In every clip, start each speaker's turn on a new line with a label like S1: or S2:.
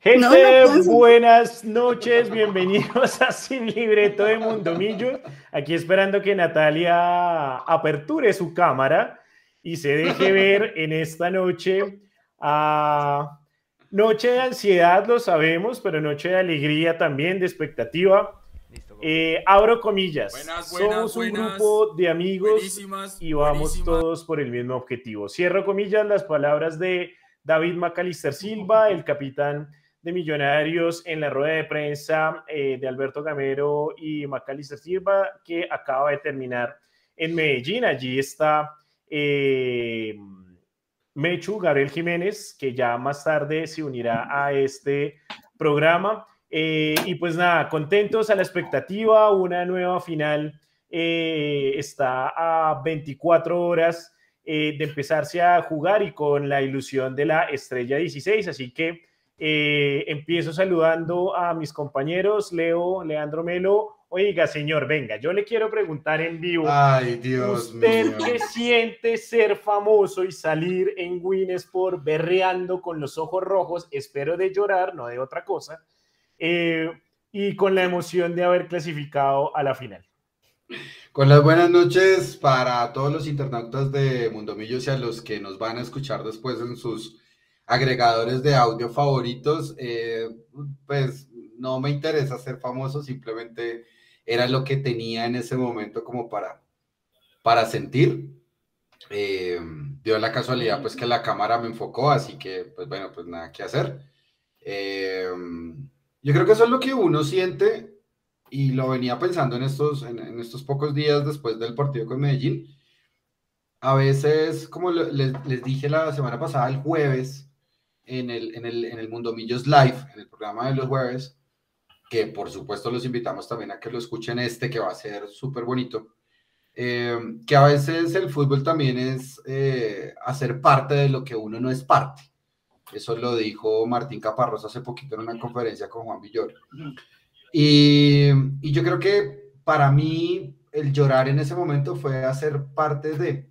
S1: Gente, buenas noches, bienvenidos a Sin Libreto de Mundomillos. Aquí esperando que Natalia aperture su cámara y se deje ver en esta noche. a noche de ansiedad, lo sabemos, pero noche de alegría también, de expectativa. Eh, abro comillas. Somos un grupo de amigos y vamos todos por el mismo objetivo. Cierro comillas las palabras de David Macalister Silva, el capitán Millonarios en la rueda de prensa eh, de Alberto Gamero y Macalister Silva, que acaba de terminar en Medellín. Allí está eh, Mechu, Gabriel Jiménez, que ya más tarde se unirá a este programa. Eh, y pues nada, contentos a la expectativa, una nueva final está a 24 horas de empezarse a jugar y con la ilusión de la estrella 16, así que eh, empiezo saludando a mis compañeros, Leo, Leandro Melo. Oiga, señor, venga, yo le quiero preguntar en vivo.
S2: Ay, Dios
S1: ¿Usted qué siente ser famoso y salir en Winsport berreando con los ojos rojos? Espero de llorar, no de otra cosa. Eh, y con la emoción de haber clasificado a la final.
S2: Con las buenas noches para todos los internautas de Mundomillos y a los que nos van a escuchar después en sus agregadores de audio favoritos, eh, pues no me interesa ser famoso, simplemente era lo que tenía en ese momento como para, para sentir. Eh, dio la casualidad pues que la cámara me enfocó, así que pues bueno, pues nada que hacer. Eh, yo creo que eso es lo que uno siente y lo venía pensando en estos, en, estos pocos días después del partido con Medellín. A veces, como les, les dije la semana pasada, el jueves, en el, en el, en el Mundo Millos Live, en el programa de los jueves, que por supuesto los invitamos también a que lo escuchen este, que va a ser súper bonito. Eh, que a veces el fútbol también es eh, hacer parte de lo que uno no es parte. Eso lo dijo Martín Caparrós hace poquito en una conferencia con Juan Villor. Y, y yo creo que para mí el llorar en ese momento fue hacer parte de,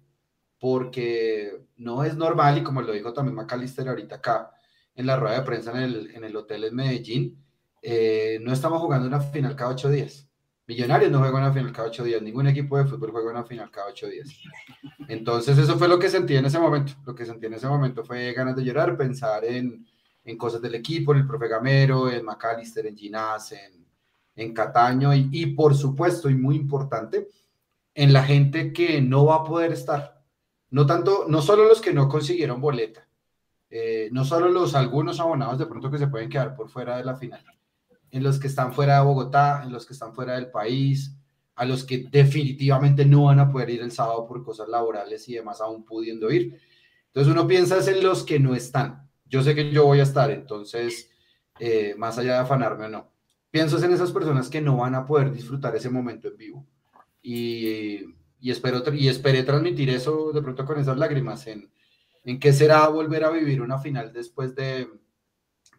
S2: porque no es normal, y como lo dijo también Macalister ahorita acá en la rueda de prensa en el, en el hotel en Medellín, eh, no estamos jugando una final cada ocho días. Millonarios no juegan una final cada ocho días, ningún equipo de fútbol juega una final cada ocho días. Entonces eso fue lo que sentí en ese momento. Lo que sentí en ese momento fue ganas de llorar, pensar en, en cosas del equipo, en el profe Gamero, en Macalister, en Ginás, en, en Cataño y por supuesto, y muy importante, en la gente que no va a poder estar no tanto, no solo los que no consiguieron boleta, eh, no solo los algunos abonados de pronto que se pueden quedar por fuera de la final, en los que están fuera de Bogotá, en los que están fuera del país, a los que definitivamente no van a poder ir el sábado por cosas laborales y demás, aún pudiendo ir. Entonces uno piensa en los que no están. Yo sé que yo voy a estar, entonces, eh, más allá de afanarme o no, pienso en esas personas que no van a poder disfrutar ese momento en vivo. Y y, espero, y esperé transmitir eso de pronto con esas lágrimas en, en qué será volver a vivir una final después de,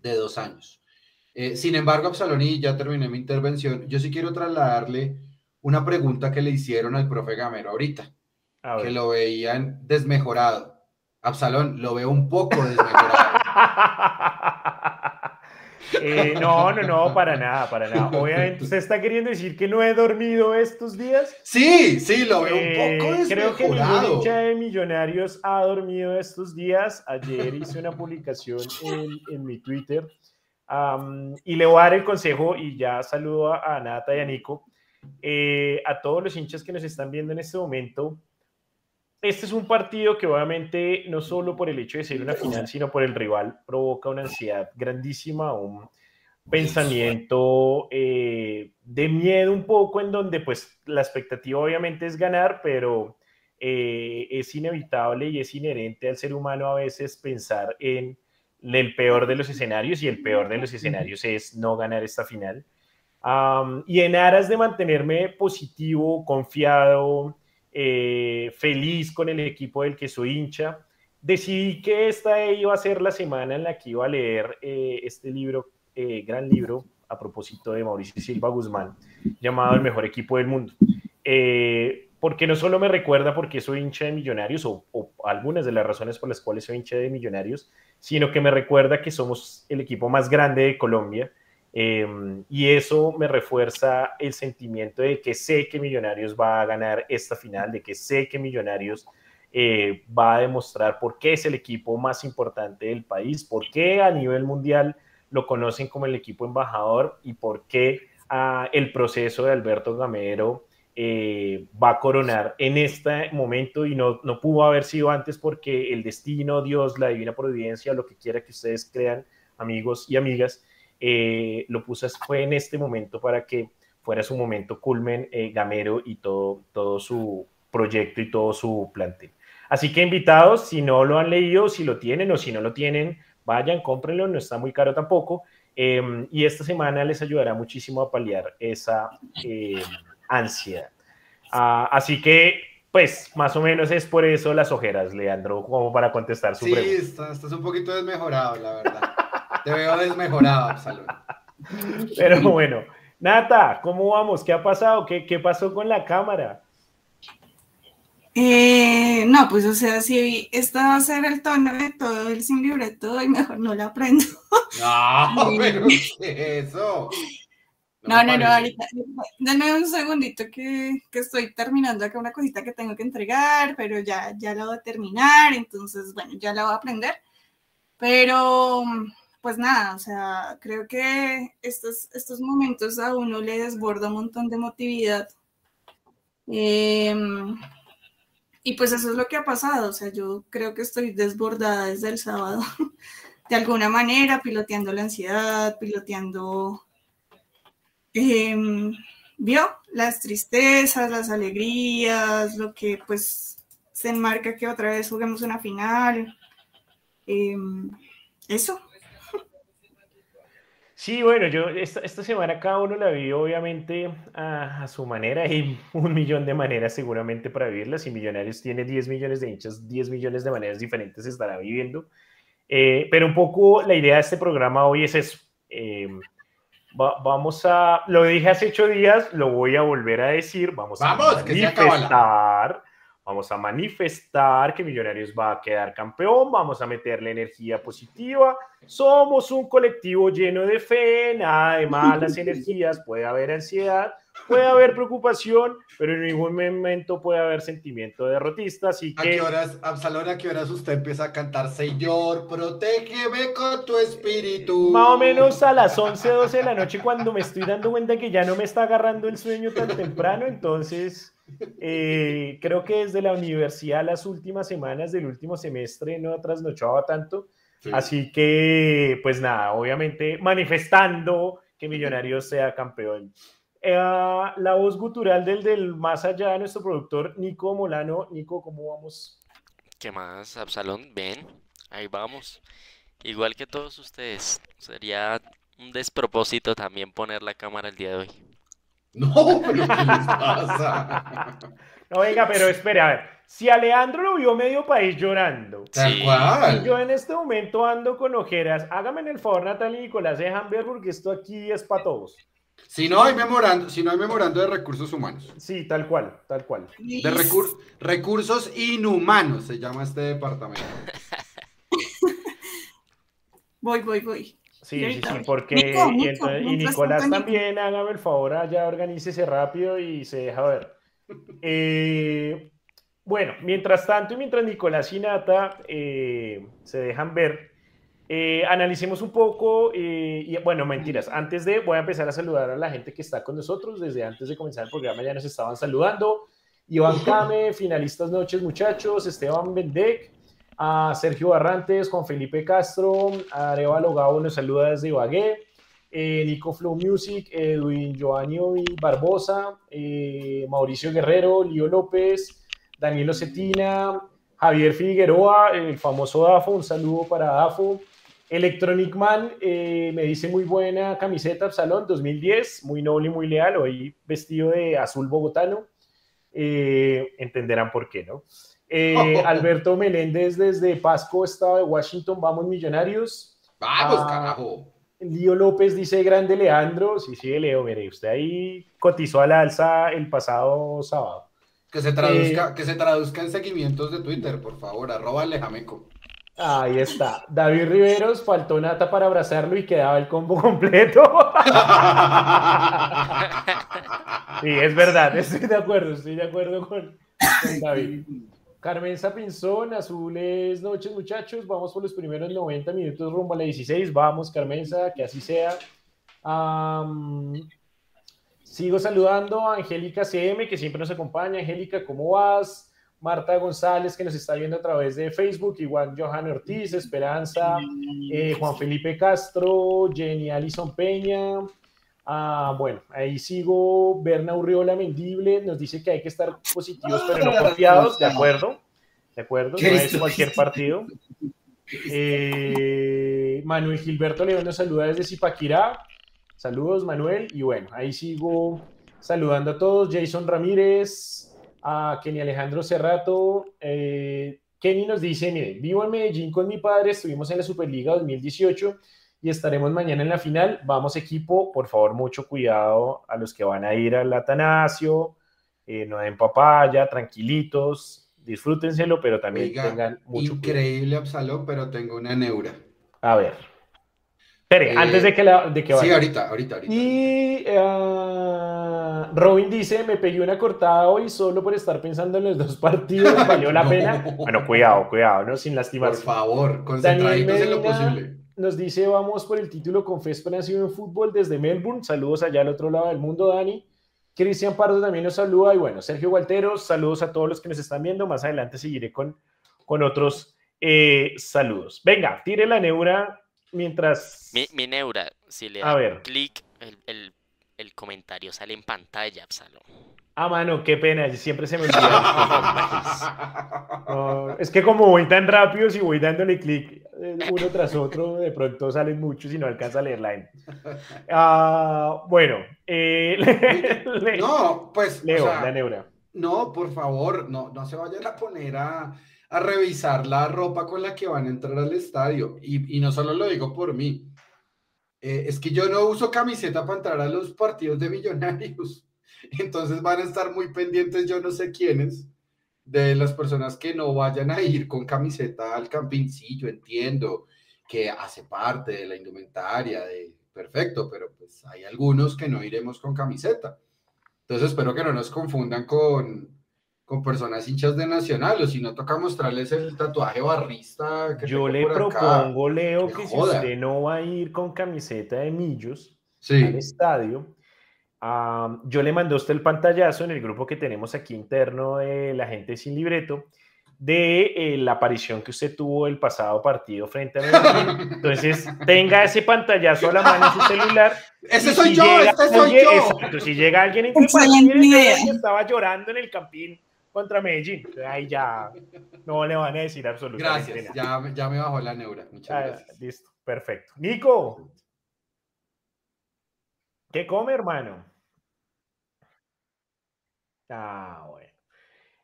S2: de dos años. Eh, sin embargo, Absalón, ya terminé mi intervención, yo sí quiero trasladarle una pregunta que le hicieron al profe Gamero ahorita, que lo veían desmejorado. Absalón, lo veo un poco desmejorado.
S1: Eh, no, no, no, para nada, para nada. Obviamente, ¿usted está queriendo decir que no he dormido estos días?
S2: Sí, sí, lo veo un poco desmejorado.
S1: Creo que ningún hincha de Millonarios ha dormido estos días. Ayer hice una publicación en, mi Twitter y le voy a dar el consejo y ya saludo a, Nata y a Nico. Eh, a todos los hinchas que nos están viendo en este momento, este es un partido que obviamente no solo por el hecho de ser una final, sino por el rival, provoca una ansiedad grandísima, un pensamiento eh, de miedo un poco en donde pues la expectativa obviamente es ganar, pero eh, es inevitable y es inherente al ser humano a veces pensar en el peor de los escenarios y el peor de los escenarios es no ganar esta final. y en aras de mantenerme positivo, confiado, eh, feliz con el equipo del que soy hincha. Decidí que esta iba a ser la semana en la que iba a leer eh, este libro, eh, gran libro, a propósito de Mauricio Silva Guzmán, llamado El mejor equipo del mundo. porque no solo me recuerda porque soy hincha de Millonarios o, algunas de las razones por las cuales soy hincha de Millonarios, sino que me recuerda que somos el equipo más grande de Colombia em, y eso me refuerza el sentimiento de que sé que Millonarios va a ganar esta final, de que sé que Millonarios eh, va a demostrar por qué es el equipo más importante del país, por qué a nivel mundial lo conocen como el equipo embajador y por qué ah, el proceso de Alberto Gamero eh, va a coronar en este momento y no, no pudo haber sido antes porque el destino, Dios, la divina providencia, lo que quiera que ustedes crean, amigos y amigas, eh, lo puso fue en este momento para que fuera su momento culmen eh, Gamero y todo, todo su proyecto y todo su plantel. Así que invitados, si no lo han leído, si lo tienen o si no lo tienen, vayan, cómprenlo, no está muy caro tampoco. Em, y esta semana les ayudará muchísimo a paliar esa em, ansiedad. Ah, así que, pues, más o menos es por eso las ojeras, Leandro, como para contestar su pregunta.
S2: Sí, estás, un poquito desmejorado, la verdad. Te veo desmejorado, Absalón.
S1: Pero bueno, Nata, ¿cómo vamos? ¿Qué ha pasado? ¿Qué, qué pasó con la cámara?
S3: Eh, no, pues o sea, si esta va a ser el tono de todo el sin libreto, y mejor no la aprendo.
S2: No, pero ¿qué eso?
S3: No, no, no, ahorita, denme un segundito que, que, estoy terminando acá una cosita que tengo que entregar, pero ya, ya la voy a terminar, entonces, bueno, ya la voy a aprender. Pero, pues nada, o sea, creo que estos, estos momentos a uno le desborda un montón de emotividad. Em, y pues eso es lo que ha pasado, o sea, yo creo que estoy desbordada desde el sábado, de alguna manera, piloteando la ansiedad, piloteando Em, vio las tristezas, las alegrías, lo que pues se enmarca que otra vez juguemos una final. Em, eso.
S1: Sí, bueno, yo esta, semana cada uno la vi obviamente a, su manera y un millón de maneras seguramente para vivirla. Si Millonarios tiene 10 millones de hinchas, 10 millones de maneras diferentes estará viviendo. Eh, pero un poco la idea de este programa hoy es eso. Em, vamos a, lo dije hace ocho días, lo voy a volver a decir, vamos, a manifestar, vamos a manifestar que Millonarios va a quedar campeón, vamos a meterle energía positiva, somos un colectivo lleno de fe, nada de malas energías, puede haber ansiedad, puede haber preocupación, pero en ningún momento puede haber sentimiento derrotista. Así que...
S2: ¿A qué horas, Absalón, a qué horas usted empieza a cantar Señor, protégeme con tu espíritu?
S1: Más o menos a las 11, 12 de la noche, cuando me estoy dando cuenta que ya no me está agarrando el sueño tan temprano, entonces... Eh, creo que desde la universidad las últimas semanas del último semestre no trasnochaba tanto. Así que, pues nada, obviamente manifestando que Millonarios sea campeón. Eh, la voz gutural del, del más allá de nuestro productor Nico Molano. Nico, ¿cómo vamos?
S4: ¿Qué más, Absalón? Ven, ahí vamos. Igual que todos ustedes, sería un despropósito también poner la cámara el día de hoy.
S2: No, pero ¿qué les pasa?
S1: No, venga, pero espere, a ver. Si Alejandro lo vio medio país llorando,
S2: Tal cual.
S1: y yo en este momento ando con ojeras, hágame en el favor, Natalia y Nicolás, dejan ver porque esto aquí es para todos.
S2: Si no hay memorando, si no hay memorando de recursos humanos.
S1: Sí, tal cual, tal cual.
S2: De recursos inhumanos se llama este departamento.
S3: voy, voy, voy.
S1: Sí, sí, sí, porque y, Nicolás también, hágame el favor, ya organícese rápido y se deja ver. Eh, bueno, mientras tanto y mientras Nicolás y Nata eh, se dejan ver, eh, analicemos un poco, eh, y bueno, mentiras, antes de, voy a empezar a saludar a la gente que está con nosotros, desde antes de comenzar el programa ya nos estaban saludando, Iván Came, finalistas noches muchachos, Esteban Bendec, a Sergio Barrantes, Juan Felipe Castro, Arevalo Gabo nos saluda desde Ibagué, eh, Nico Flow Music, Edwin Giovanni Barbosa, Mauricio Guerrero, Lío López, Daniel Cetina, Javier Figueroa, el famoso DAFO, un saludo para DAFO, Electronic Man eh, me dice muy buena camiseta Salón 2010, muy noble y muy leal, hoy vestido de azul bogotano. Eh, entenderán por qué, ¿no? Eh, Alberto Meléndez desde Pasco, estado de Washington, vamos millonarios.
S2: Vamos, ah, carajo.
S1: Lío López dice grande Leandro, sí, sí, Leo, mire, usted ahí cotizó al alza el pasado sábado.
S2: Que se traduzca, que se traduzca en seguimientos de Twitter, por favor, arroba Alejameco.
S1: Ahí está. David Riveros, faltó Nata para abrazarlo y quedaba el combo completo. sí, es verdad, estoy de acuerdo, estoy de acuerdo con, David. Carmen Pinzón, azules noches muchachos, vamos por los primeros 90 minutos rumbo a la 16, vamos Carmenza, que así sea. sigo saludando a Angélica CM, que siempre nos acompaña. Angélica, ¿cómo vas? Marta González, que nos está viendo a través de Facebook, igual Johan Ortiz, Esperanza, eh, Juan Felipe Castro, Jenny Alison Peña. Ah, bueno, ahí sigo. Berna Urriola Mendible nos dice que hay que estar positivos, pero no confiados. De acuerdo, de acuerdo, no es cualquier partido. Eh, Manuel Gilberto León nos saluda desde Zipaquirá. Saludos, Manuel. Y bueno, ahí sigo saludando a todos. Jason Ramírez, a Kenny Alejandro Cerrato. Eh, Kenny nos dice, mire, vivo en Medellín con mi padre, estuvimos en la Superliga 2018 y estaremos mañana en la final. Vamos equipo, por favor, mucho cuidado a los que van a ir al Atanasio, eh, no den papaya, tranquilitos, disfrútenselo, pero también tengan mucho
S2: Increíble, Absalón, pero tengo una neura.
S1: A ver. Espere, antes de que, la, de que
S2: vaya. Sí, ahorita, ahorita, ahorita.
S1: Y uh, Robin dice, me pegué una cortada hoy solo por estar pensando en los dos partidos, valió la pena. Bueno, cuidado, cuidado, ¿no? Sin lastimarse.
S2: Por favor, concentraditos en lo posible.
S1: Nos dice, vamos por el título con Fe Esperanza en Fútbol desde Melbourne. Saludos allá al otro lado del mundo, Dani. Cristian Pardo también nos saluda. Y bueno, Sergio Gualteros, saludos a todos los que nos están viendo. Más adelante seguiré con, con otros eh, saludos. Venga, tire la neura mientras...
S4: Mi, neura, si le da clic, el, el, comentario sale en pantalla, Absalom.
S1: Ah, mano, qué pena, siempre se me olvida. es que como voy tan rápido, si voy dándole clic eh, uno tras otro, de pronto salen muchos y no alcanza a leer la ah, bueno, eh,
S2: no, pues.
S1: Leo, la neura.
S2: No, por favor, no, no se vayan a poner a a revisar la ropa con la que van a entrar al estadio. Y, no solo lo digo por mí. Eh, es que yo no uso camiseta para entrar a los partidos de millonarios. Entonces van a estar muy pendientes, yo no sé quiénes, de las personas que no vayan a ir con camiseta al campincillo. Entiendo que hace parte de la indumentaria, de perfecto, pero pues hay algunos que no iremos con camiseta. Entonces espero que no nos confundan con, con personas hinchas de Nacional, o si no toca mostrarles el tatuaje barrista.
S1: Que Yo le propongo, Leo, que, si usted no va a ir con camiseta de Millos al estadio, yo le mandé a usted el pantallazo en el grupo que tenemos aquí interno de la gente sin libreto de eh, la aparición que usted tuvo el pasado partido frente a Medellín. Entonces, tenga ese pantallazo a la mano en su celular.
S2: Ese soy yo, ese soy yo.
S1: Exacto, si llega alguien en que estaba llorando en el campín contra Medellín. Ahí ya no le van a decir absolutamente
S2: gracias, nada. Ya, ya me bajó la neura. Muchas ah, gracias.
S1: Listo, perfecto. Nico, ¿qué come, hermano? Ah, bueno.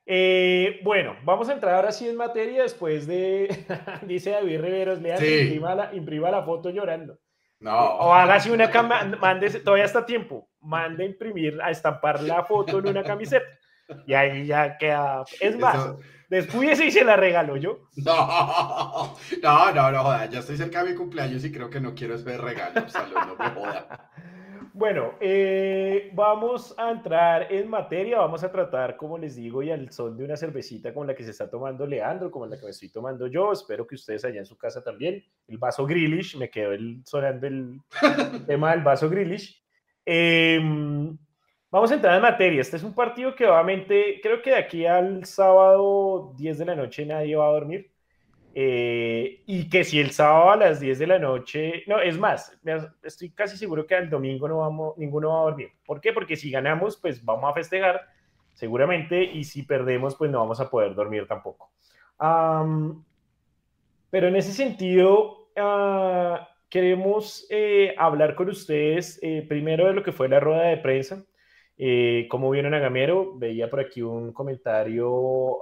S1: Eh, bueno, vamos a entrar ahora sí en materia después de, dice David Riveros, lean, imprima, la, imprima la foto llorando.
S2: No.
S1: O, hágase una cama, mande, todavía está tiempo, mande a imprimir, a estampar la foto en una camiseta. Y ahí ya queda. Es más, después y se la regalo yo.
S2: No, no, no, no, joda. Ya estoy cerca de mi cumpleaños y creo que no quiero ese regalo. no me joda.
S1: Bueno, eh, vamos a entrar en materia, vamos a tratar, como les digo, y al son de una cervecita como la que se está tomando Leandro, como la que me estoy tomando yo, espero que ustedes allá en su casa también, el vaso Grillish, me quedó el, sonando el tema del vaso Grillish. Eh, Vamos a entrar en materia. Este es un partido que obviamente creo que de aquí al sábado 10 de la noche nadie va a dormir. Eh, y que si el sábado a las 10 de la noche, no, es más, estoy casi seguro que al domingo no vamos, ninguno va a dormir. ¿Por qué? Porque si ganamos, pues vamos a festejar, seguramente, y si perdemos, pues no vamos a poder dormir tampoco. pero en ese sentido, ah, queremos eh, hablar con ustedes eh, primero de lo que fue la rueda de prensa. Eh, ¿Cómo vieron a Gamero? Veía por aquí un comentario,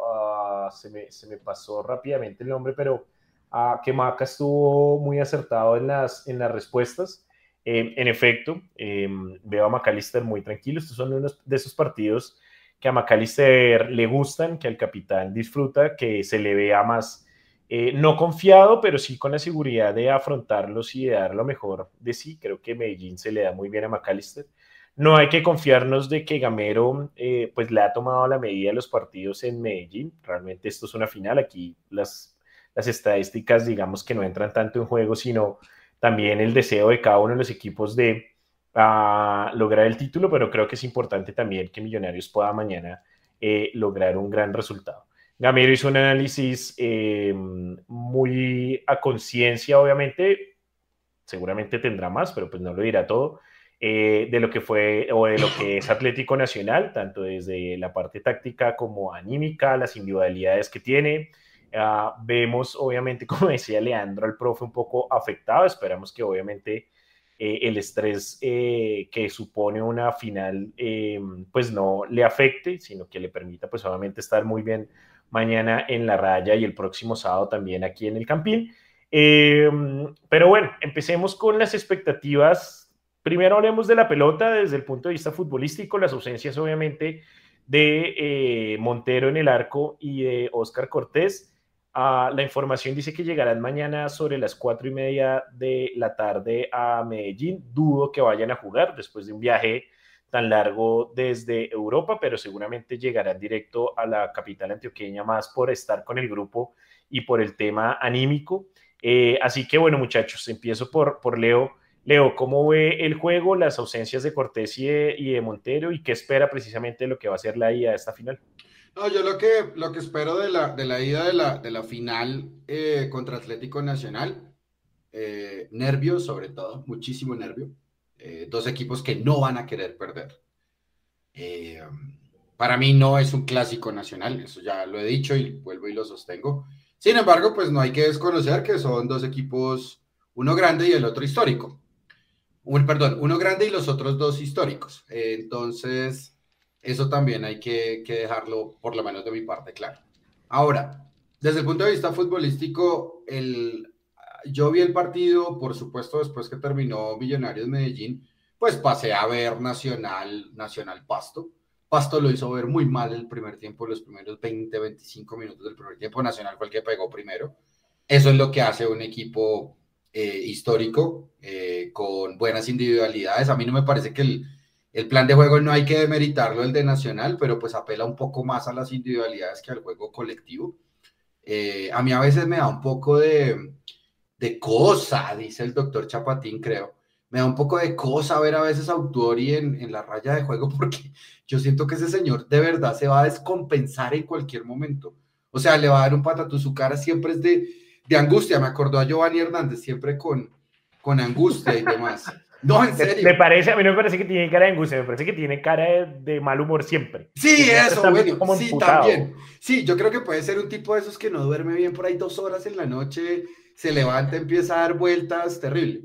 S1: se, me, se, me, pasó rápidamente el nombre, pero uh, que Maca estuvo muy acertado en las, en las respuestas. En efecto, em, veo a McAllister muy tranquilo. Estos son unos de esos partidos que a McAllister le gustan, que al capitán disfruta, que se le vea más, eh, no confiado, pero sí con la seguridad de afrontarlos y de dar lo mejor de sí. Creo que Medellín se le da muy bien a McAllister. No hay que confiarnos de que Gamero eh, pues le ha tomado la medida de los partidos en Medellín. Realmente esto es una final. Aquí las, las estadísticas digamos que no entran tanto en juego, sino también el deseo de cada uno de los equipos de a lograr el título, pero creo que es importante también que Millonarios pueda mañana eh, lograr un gran resultado. Gamero hizo un análisis eh, muy a conciencia, obviamente, seguramente tendrá más, pero pues no lo dirá todo, eh, de lo que fue o de lo que es Atlético Nacional, tanto desde la parte táctica como anímica, las individualidades que tiene. Ah, vemos, obviamente, como decía Leandro, al profe un poco afectado, esperamos que obviamente eh, el estrés eh, que supone una final eh, pues no le afecte, sino que le permita pues obviamente estar muy bien mañana en la raya y el próximo sábado también aquí en el Campín. pero bueno, empecemos con las expectativas. Primero hablemos de la pelota desde el punto de vista futbolístico, las ausencias obviamente de Montero en el arco y de Oscar Cortés. Ah, la información dice que llegarán mañana sobre las cuatro y media de la tarde a Medellín. Dudo que vayan a jugar después de un viaje tan largo desde Europa, pero seguramente llegarán directo a la capital antioqueña más por estar con el grupo y por el tema anímico. Eh, así que bueno, muchachos, empiezo por, por Leo. Leo, ¿cómo ve el juego, las ausencias de Cortés y de, Montero y qué espera precisamente de lo que va a ser la ida a esta final?
S2: No, yo lo que, lo que espero de la, de la ida de la, de la final eh, contra Atlético Nacional, eh, nervio sobre todo, muchísimo nervio. Eh, dos equipos que no van a querer perder. para mí no es un clásico nacional, eso ya lo he dicho y vuelvo y lo sostengo. Sin embargo, pues no hay que desconocer que son dos equipos, uno grande y el otro histórico. Un, perdón, uno grande y los otros dos históricos. entonces, eso también hay que, dejarlo, por lo menos de mi parte, claro. Ahora, desde el punto de vista futbolístico, el, yo vi el partido, por supuesto, después que terminó Millonarios Medellín, pues pasé a ver Nacional, Nacional Pasto. Pasto lo hizo ver muy mal el primer tiempo, los primeros 20, 25 minutos del primer tiempo. Nacional fue el que pegó primero. Eso es lo que hace un equipo eh, histórico, eh, con buenas individualidades. A mí no me parece que el, el plan de juego no hay que demeritarlo el de Nacional, pero pues apela un poco más a las individualidades que al juego colectivo. Eh, a mí a veces me da un poco de, de cosa, dice el doctor Chapatín, creo. Me da un poco de cosa ver a veces a Autori en, en la raya de juego porque yo siento que ese señor de verdad se va a descompensar en cualquier momento. O sea, le va a dar un patatú, su cara siempre es de, de angustia. Me acordó a Giovanni Hernández, siempre con, con angustia y demás. No, en serio.
S1: Me parece, a mí no me parece que tiene cara de angustia, me parece que tiene cara de, mal humor siempre.
S2: Sí, eso, bueno, sí, también. Sí, yo creo que puede ser un tipo de esos que no duerme bien por ahí dos horas en la noche, se levanta, empieza a dar vueltas, terrible.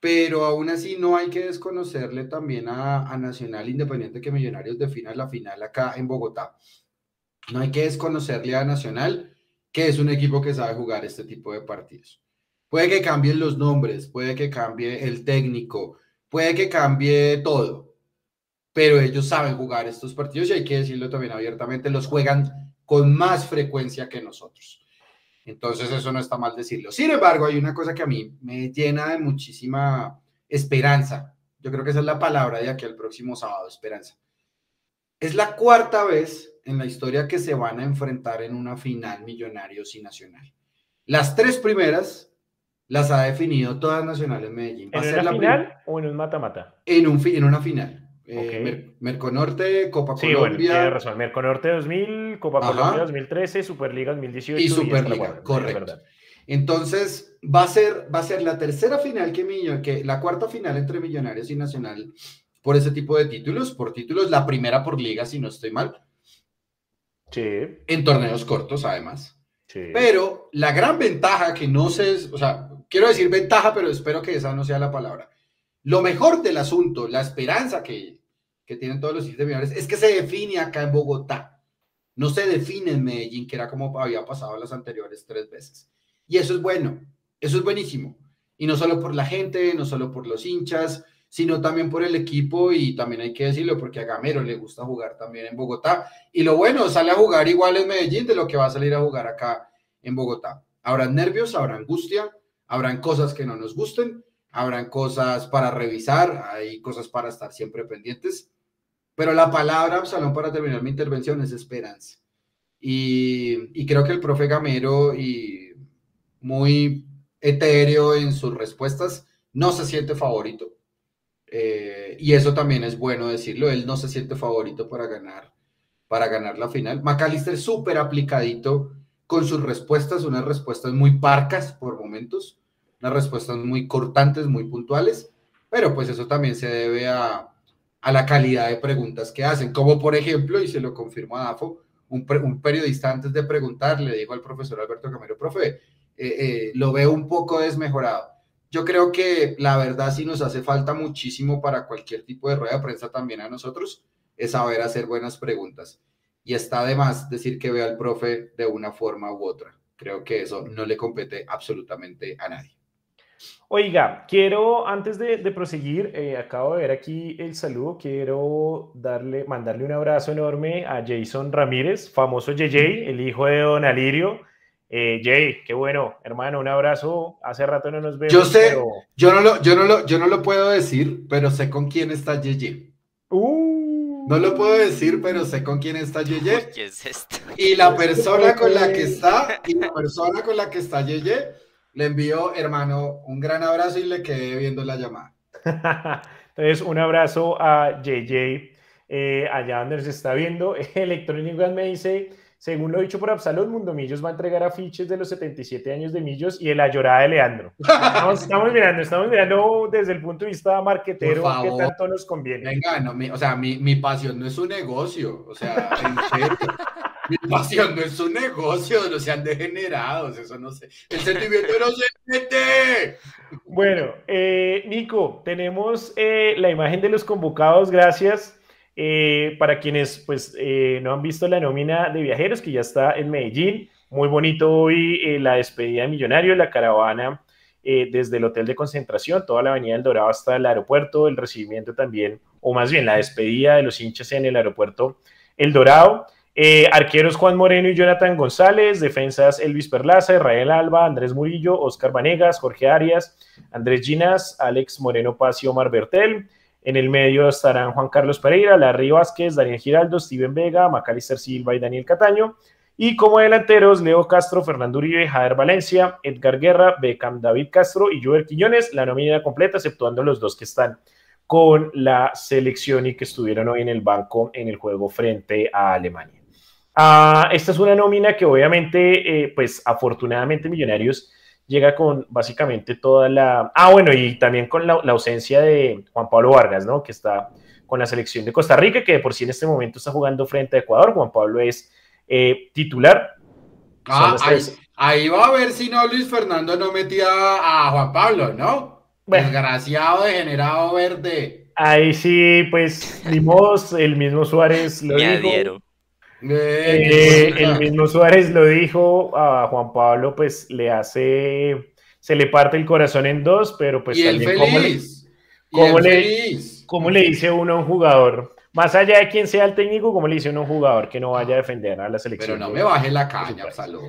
S2: Pero aún así no hay que desconocerle también a, a Nacional Independiente que Millonarios defina la final acá en Bogotá. No hay que desconocerle a Nacional que es un equipo que sabe jugar este tipo de partidos. Puede que cambien los nombres, puede que cambie el técnico, puede que cambie todo, pero ellos saben jugar estos partidos y hay que decirlo también abiertamente, los juegan con más frecuencia que nosotros. Entonces eso no está mal decirlo. Sin embargo, hay una cosa que a mí me llena de muchísima esperanza. Yo creo que esa es la palabra de aquí al próximo sábado, esperanza. Es la cuarta vez en la historia que se van a enfrentar en una final Millonarios y Nacional. Las tres primeras las ha definido todas Nacionales Medellín.
S1: ¿En una final o en un mata-mata?
S2: En, un, en una final. Eh, Merconorte, Copa
S1: sí,
S2: Colombia.
S1: Bueno, tiene razón. Merconorte 2000, Copa Colombia 2013, Superliga 2018.
S2: Y Superliga, correcto. Entonces, va a, ser, va a ser la tercera final que, que la cuarta final entre Millonarios y Nacional por ese tipo de títulos, por títulos, la primera por liga, si no estoy mal.
S1: Sí.
S2: En torneos cortos, además. Sí. Pero la gran ventaja que no sé, o sea, quiero decir ventaja, pero espero que esa no sea la palabra. Lo mejor del asunto, la esperanza que, que tienen todos los millones es que se define acá en Bogotá. No se define en Medellín, que era como había pasado las anteriores tres veces. Y eso es bueno, eso es buenísimo. Y no solo por la gente, no solo por los hinchas, sino también por el equipo y también hay que decirlo porque a Gamero le gusta jugar también en Bogotá. Y lo bueno, sale a jugar igual en Medellín de lo que va a salir a jugar acá en Bogotá. Habrán nervios, habrá angustia, habrán cosas que no nos gusten, habrán cosas para revisar, hay cosas para estar siempre pendientes. Pero la palabra, Absalón, para terminar mi intervención es esperanza. Y, y creo que el profe Gamero, y muy etéreo en sus respuestas, no se siente favorito. Eh, y eso también es bueno decirlo, él no se siente favorito para ganar, para ganar la final. McAllister es súper aplicadito con sus respuestas, unas respuestas muy parcas por momentos, unas respuestas muy cortantes, muy puntuales, pero pues eso también se debe a, a la calidad de preguntas que hacen, como por ejemplo, y se lo confirmo a Dafo, un, un periodista antes de preguntar le dijo al profesor Alberto Camero, profe, eh, eh, lo veo un poco desmejorado. Yo creo que la verdad sí nos hace falta muchísimo para cualquier tipo de rueda de prensa también a nosotros, es saber hacer buenas preguntas. Y está de más decir que ve al profe de una forma u otra. Creo que eso no le compete absolutamente a nadie.
S1: Oiga, quiero, antes de, proseguir, eh, acabo de ver aquí el saludo, quiero darle, mandarle un abrazo enorme a Jason Ramírez, famoso JJ, el hijo de Don Alirio. Eh, Jay, qué bueno, hermano, un abrazo. Hace rato no nos vemos.
S2: Yo sé, yo, no lo, yo, no lo, yo no lo puedo decir, pero sé con quién está JJ. Uh. No lo puedo decir, pero sé con quién está JJ. ¿Qué es esto? Y la persona con la que está, y la persona con la que está JJ le envío, hermano, un gran abrazo y le quedé viendo la llamada.
S1: Entonces, un abrazo a JJ eh, allá donde se está viendo. Electronic me dice, según lo dicho por Absalón, Mundo Millos va a entregar afiches de los 77 años de Millos y de la llorada de Leandro. Estamos, mirando, estamos mirando desde el punto de vista marquetero qué tanto nos conviene.
S2: Venga, no, o sea, mi, mi, pasión no es un negocio, o sea, en serio. Mi pasión no es un negocio, no sean degenerados, eso no sé. El sentimiento no se mete.
S1: Bueno, eh, Nico, tenemos eh, la imagen de los convocados, gracias. Eh, para quienes pues no han visto la nómina de viajeros que ya está en Medellín, muy bonito hoy la despedida de Millonario, la caravana desde el hotel de concentración, toda la avenida del Dorado hasta el aeropuerto, el recibimiento también, o más bien la despedida de los hinchas en el aeropuerto El Dorado. Eh, arqueros Juan Moreno y Jonathan González, defensas Elvis Perlaza, Israel Alba, Andrés Murillo, Oscar Vanegas, Jorge Arias, Andrés Ginas, Alex Moreno Paz y Omar Bertel. En el medio estarán Juan Carlos Pereira, Larry Vázquez, Daniel Giraldo, Steven Vega, Macalister Silva y Daniel Cataño. Y como delanteros, Leo Castro, Fernando Uribe, Jader Valencia, Edgar Guerra, Beckham David Castro y Joel Quiñones. La nómina completa, exceptuando los dos que están con la selección y que estuvieron hoy en el banco en el juego frente a Alemania. Ah, esta es una nómina que obviamente, eh, pues afortunadamente Millonarios llega con básicamente toda la... Ah, bueno, y también con la, ausencia de Juan Pablo Vargas, ¿no? Que está con la selección de Costa Rica, que de por sí en este momento está jugando frente a Ecuador. Juan Pablo es eh, titular.
S2: Ah, ahí, va a ver si no Luis Fernando no metía a Juan Pablo, ¿no? Desgraciado, degenerado verde.
S1: Ahí sí, pues, dimos el mismo Suárez lo dijo. Eh, el mismo Suárez lo dijo a Juan Pablo, pues le hace, se le parte el corazón en dos, pero pues también como le, cómo le, dice uno a un jugador, más allá de quién sea el técnico, como le dice uno a un jugador que no vaya a defender a la selección.
S2: Pero no me baje la caña,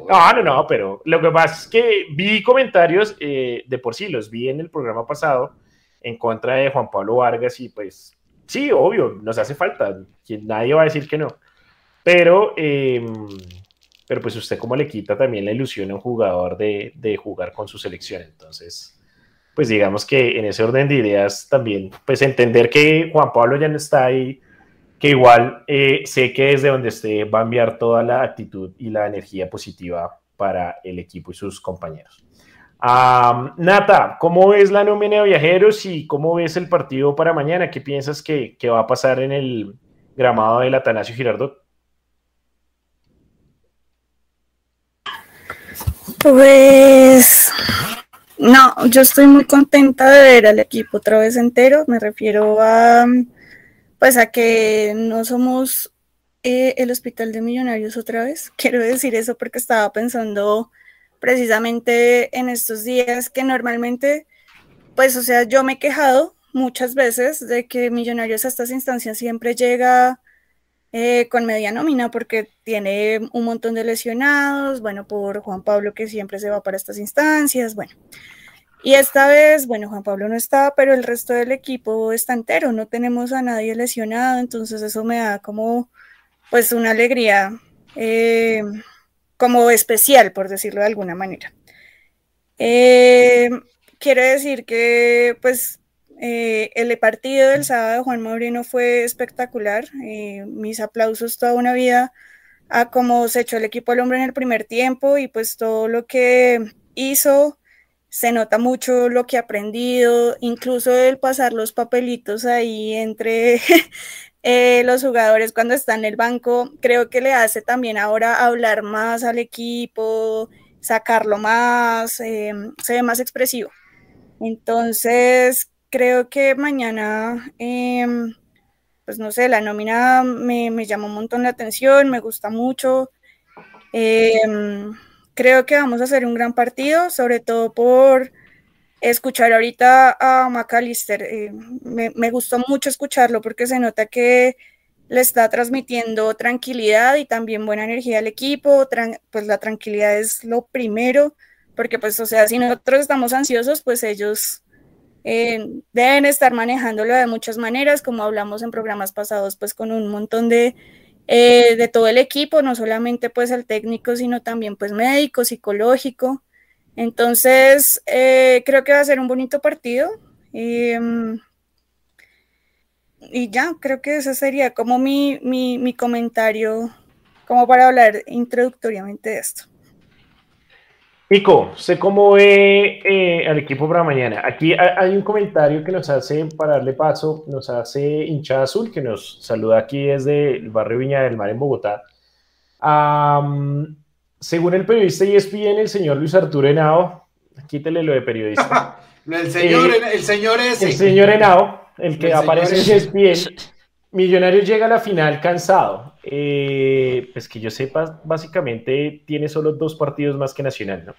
S1: No, no, no, pero lo que pasa es que vi comentarios eh, de por sí, los vi en el programa pasado en contra de Juan Pablo Vargas y pues sí, obvio, nos hace falta, nadie va a decir que no pero, em, pero pues usted como le quita también la ilusión a un jugador de, jugar con su selección. Entonces, pues digamos que en ese orden de ideas también, pues entender que Juan Pablo ya no está ahí, que igual eh, sé que desde donde esté va a enviar toda la actitud y la energía positiva para el equipo y sus compañeros. Nata, ¿cómo ves la nómina de viajeros y cómo ves el partido para mañana? ¿Qué piensas que, que va a pasar en el gramado del Atanasio Girardot?
S3: Pues no, yo estoy muy contenta de ver al equipo otra vez entero. Me refiero a pues a que no somos eh, el hospital de millonarios otra vez. Quiero decir eso porque estaba pensando precisamente en estos días que normalmente, pues, o sea, yo me he quejado muchas veces de que Millonarios a estas instancias siempre llega eh, con media nómina porque tiene un montón de lesionados, bueno, por Juan Pablo que siempre se va para estas instancias, bueno. Y esta vez, bueno, Juan Pablo no está, pero el resto del equipo está entero, no tenemos a nadie lesionado, entonces eso me da como, pues, una alegría eh, como especial, por decirlo de alguna manera. Eh, quiero decir que, pues, eh, el partido del sábado de Juan Moreno fue espectacular. Eh, mis aplausos toda una vida a cómo se echó el equipo al hombre en el primer tiempo y pues todo lo que hizo. Se nota mucho lo que ha aprendido, incluso el pasar los papelitos ahí entre eh, los jugadores cuando está en el banco. Creo que le hace también ahora hablar más al equipo, sacarlo más, se ve más expresivo. Entonces, creo que mañana, em, pues no sé, la nómina me, me, llama un montón la atención, me gusta mucho. Em, creo que vamos a hacer un gran partido, sobre todo por escuchar ahorita a McAllister. Eh, me, me, gustó mucho escucharlo porque se nota que le está transmitiendo tranquilidad y también buena energía al equipo. pues la tranquilidad es lo primero, porque pues, o sea, si nosotros estamos ansiosos, pues ellos deben estar manejándolo de muchas maneras, como hablamos en programas pasados, pues con un montón de, eh, de todo el equipo, no solamente pues el técnico, sino también pues médico, psicológico. Entonces, eh, creo que va a ser un bonito partido. Em, y ya, creo que ese sería como mi, mi, mi comentario, como para hablar introductoriamente de esto.
S1: Nico, sé cómo ve eh, al equipo para mañana. Aquí hay un comentario que nos hace, para darle paso, nos hace hinchada azul, que nos saluda aquí desde el barrio Viña del Mar en Bogotá. según el periodista ESPN, el señor Luis Arturo Henao, quítele lo de periodista.
S2: el, señor, eh, el señor ese.
S1: El señor Henao, el que aparece en ESPN. Millonarios llega a la final cansado. Eh, pues que yo sepa, básicamente tiene solo dos partidos más que Nacional, ¿no?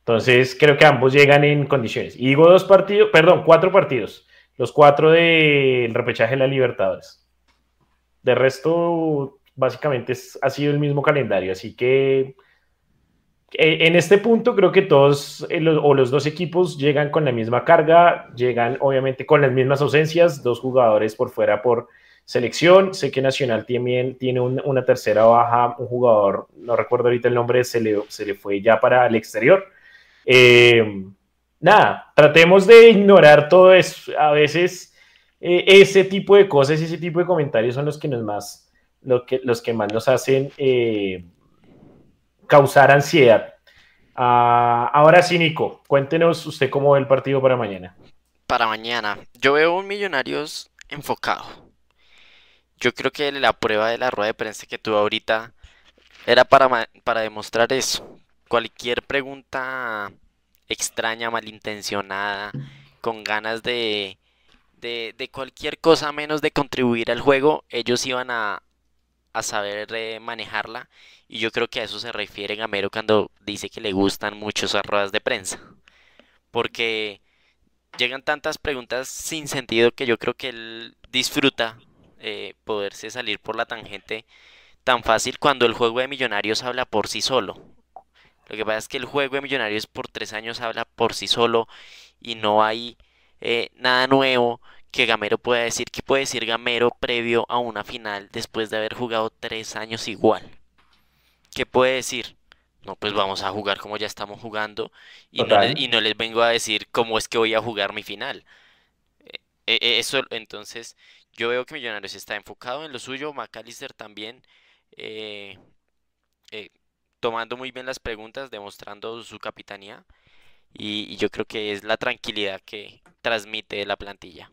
S1: Entonces creo que ambos llegan en condiciones. Y digo dos partidos, perdón, cuatro partidos. Los cuatro del repechaje de la Libertadores. De resto, básicamente ha sido el mismo calendario. Así que eh, en este punto creo que todos eh, o los dos equipos llegan con la misma carga, llegan obviamente con las mismas ausencias, dos jugadores por fuera por selección. Sé que Nacional también tiene una tercera baja, un jugador, no recuerdo ahorita el nombre, se le, se le fue ya para el exterior. Eh, nada, tratemos de ignorar todo eso. A veces ese tipo de cosas, ese tipo de comentarios son los que nos más, lo que, los que más nos hacen causar ansiedad. Ah, ahora sí, Nico, cuéntenos usted cómo ve el partido para mañana.
S4: Para mañana, yo veo un Millonarios enfocado. Yo creo que la prueba de la rueda de prensa que tuve ahorita era para, para demostrar eso. Cualquier pregunta extraña, malintencionada, con ganas de, de, cualquier cosa menos de contribuir al juego, ellos iban a, a saber eh, manejarla y yo creo que a eso se refiere Gamero cuando dice que le gustan mucho esas ruedas de prensa. Porque llegan tantas preguntas sin sentido que yo creo que él disfruta eh, poderse salir por la tangente tan fácil cuando el juego de Millonarios habla por sí solo. Lo que pasa es que el juego de Millonarios por tres años habla por sí solo y no hay eh, nada nuevo que Gamero pueda decir. que puede decir Gamero previo a una final después de haber jugado tres años igual? ¿qué puede decir? No, pues vamos a jugar como ya estamos jugando y no, les, y no, les, vengo a decir cómo es que voy a jugar mi final. Eh, eh, eso, entonces, yo veo que Millonarios está enfocado en lo suyo, McAllister también, eh, tomando muy bien las preguntas, demostrando su capitanía, y yo creo que es la tranquilidad que transmite la plantilla.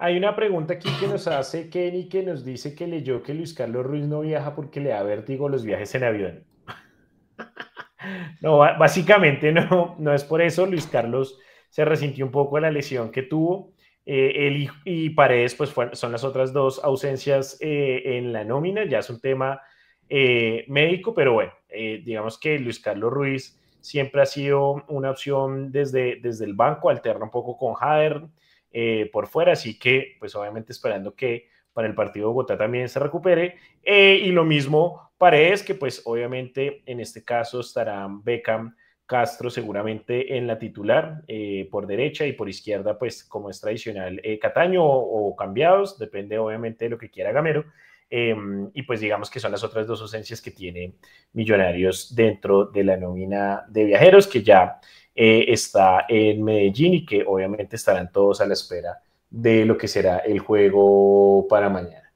S1: Hay una pregunta aquí que nos hace Kenny que nos dice que leyó que Luis Carlos Ruiz no viaja porque le da vértigo los viajes en avión. no, básicamente no, no es por eso. Luis Carlos se resintió un poco de la lesión que tuvo. Eh, él y, Paredes, pues son las otras dos ausencias eh, en la nómina. Ya es un tema eh, médico, pero bueno, digamos que Luis Carlos Ruiz siempre ha sido una opción desde, desde el banco, alterna un poco con Jader eh, por fuera, así que pues obviamente esperando que para el partido de Bogotá también se recupere. Eh, y lo mismo Paredes, que pues obviamente en este caso estarán Beckham, Castro seguramente en la titular eh, por derecha y por izquierda, pues como es tradicional, Cataño o, cambiados, depende obviamente de lo que quiera Gamero. Em, y pues digamos que son las otras dos ausencias que tiene Millonarios dentro de la nómina de viajeros, que ya eh, está en Medellín y que obviamente estarán todos a la espera de lo que será el juego para mañana.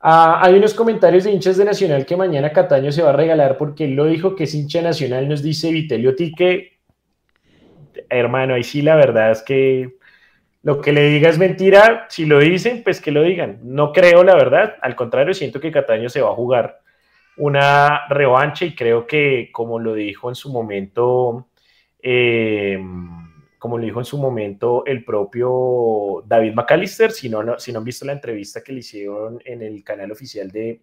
S1: Ah, hay unos comentarios de hinchas de Nacional que mañana Cataño se va a regalar porque él lo dijo que es hincha nacional, nos dice Vitelio Tique. Hermano, ahí sí la verdad es que lo que le diga es mentira, si lo dicen, pues que lo digan. No creo, la verdad, al contrario, siento que Cataño se va a jugar una revancha y creo que, como lo dijo en su momento, eh, como lo dijo en su momento el propio David McAllister, si no, si no han visto la entrevista que le hicieron en el canal oficial de,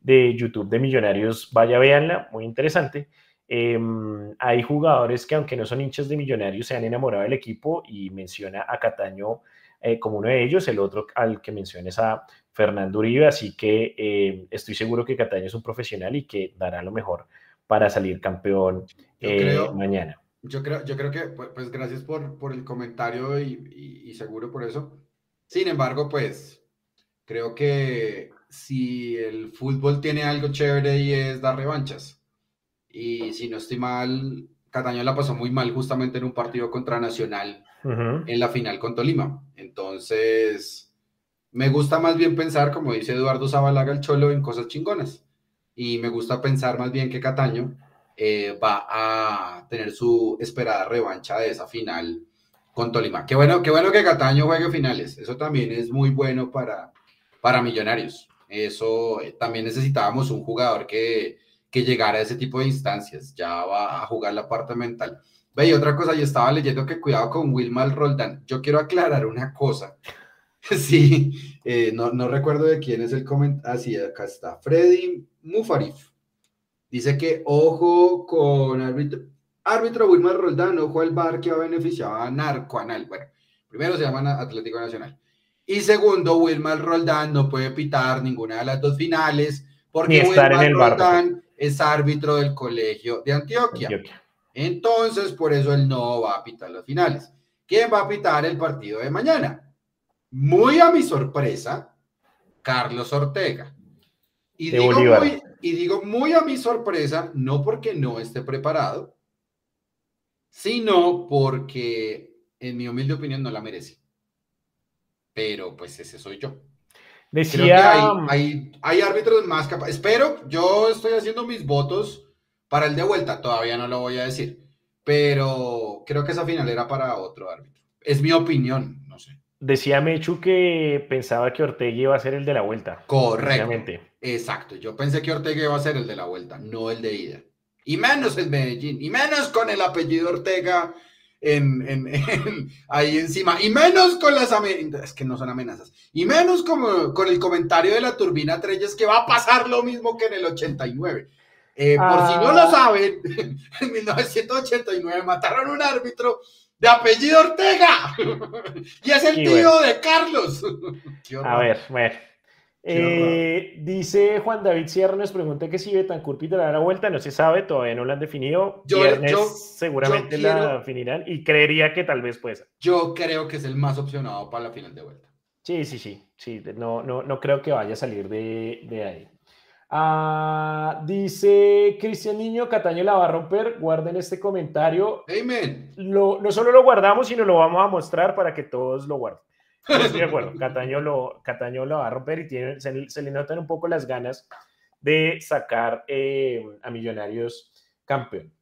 S1: de YouTube de Millonarios, vaya, véanla, muy interesante. Em, hay jugadores que aunque no son hinchas de Millonarios se han enamorado del equipo y menciona a Cataño eh, como uno de ellos, el otro al que menciona es a Fernando Uribe, así que em, estoy seguro que Cataño es un profesional y que dará lo mejor para salir campeón eh, mañana.
S2: Yo creo, yo creo que, pues, pues gracias por, por el comentario y, y seguro por eso. Sin embargo, pues creo que si el fútbol tiene algo chévere y es dar revanchas y si no estoy mal, Cataño la pasó muy mal justamente en un partido contra Nacional en la final con Tolima. Entonces, me gusta más bien pensar, como dice Eduardo Zabalaga el Cholo, en cosas chingonas. Y me gusta pensar más bien que Cataño eh, va a tener su esperada revancha de esa final con Tolima. Qué bueno, qué bueno que Cataño juegue finales. Eso también es muy bueno para, para Millonarios. Eso eh, también necesitábamos un jugador que que llegar a ese tipo de instancias, ya va a jugar la parte mental. Ve, y otra cosa, yo estaba leyendo que cuidado con Wilmar Roldán. Yo quiero aclarar una cosa. Sí, eh, no, recuerdo de quién es el comentario. Ah, sí, acá está. Freddy Mufarif. Dice que ojo con árbitro, árbitro Wilmar Roldán, ojo al bar que ha beneficiado a Narcoanal. Bueno, primero se llama Atlético Nacional. Y segundo, Wilmar Roldán no puede pitar ninguna de las dos finales porque
S1: estar en el Roldán
S2: es árbitro del colegio de Antioquia. Entonces, por eso él no va a pitar las finales. ¿Quién va a pitar el partido de mañana? Muy a mi sorpresa, Carlos Ortega. Y, digo muy, y digo muy a mi sorpresa, no porque no esté preparado, sino porque, en mi humilde opinión, no la merece. Pero pues ese soy yo.
S1: Decía.
S2: hay, hay, árbitros más capaces. Espero, yo estoy haciendo mis votos para el de vuelta, todavía no lo voy a decir. Pero creo que esa final era para otro árbitro. Es mi opinión, no sé.
S1: Decía Mechu que pensaba que Ortega iba a ser el de la vuelta.
S2: Correcto. Exacto. Yo pensé que Ortega iba a ser el de la vuelta, no el de ida. Y menos el Medellín. Y menos con el apellido Ortega en, ahí encima, y menos con las amenazas, es que no son amenazas, y menos como, con el comentario de la turbina Treyes que va a pasar lo mismo que en el 89. Eh, por si no lo ah. saben, en 1989 mataron un árbitro de apellido Ortega y es el tío de Carlos.
S1: a ver, bueno. Eh, dice Juan David Sierra, nos pregunta que si Betancourt pitará la vuelta, no se sabe, todavía no lo han definido. Yo, Viernes seguramente la definirán y creería que tal vez puede ser.
S2: Yo creo que es el más opcionado para la final de vuelta.
S1: Sí, sí, sí, sí, no, no, no creo que vaya a salir de, de ahí. Ah, dice Cristian Niño, Cataño la va a romper. Guarden este comentario.
S2: Amen.
S1: Lo, no solo lo guardamos, sino lo vamos a mostrar para que todos lo guarden. Estoy de acuerdo. Cataño lo, Cataño lo va a romper y tiene, se, le notan un poco las ganas de sacar eh, a Millonarios campeón.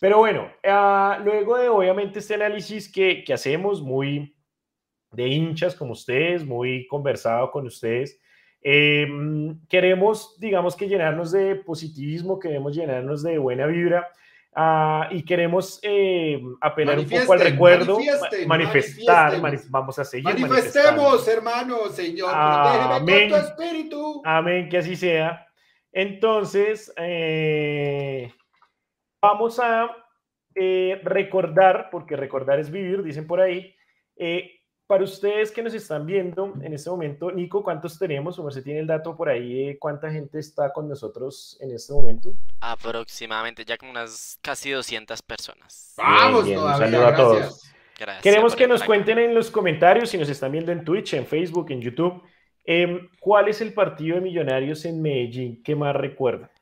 S1: Pero bueno, ah, luego de obviamente este análisis que, que, hacemos muy de hinchas como ustedes, muy conversado con ustedes, eh, queremos, digamos que llenarnos de positivismo, queremos llenarnos de buena vibra Ah, y queremos eh, apelar un poco al recuerdo, manifestar, vamos a seguir.
S2: Manifestemos, hermano, Señor,
S1: amén, con tu espíritu. Amén, que así sea. Entonces, eh, vamos a eh, recordar, porque recordar es vivir, dicen por ahí. Para ustedes que nos están viendo en este momento, Nico, ¿cuántos tenemos? O se tiene el dato por ahí, ¿cuánta gente está con nosotros en este momento?
S4: Aproximadamente, ya como unas casi 200 personas.
S2: Vamos,
S1: Bien, un
S2: todavía,
S1: saludo a todos.
S2: gracias.
S4: Gracias
S1: Queremos que nos cuenten en los comentarios, si nos están viendo en Twitch, en Facebook, en YouTube, em, cuál es el partido de Millonarios en Medellín que más recuerdan.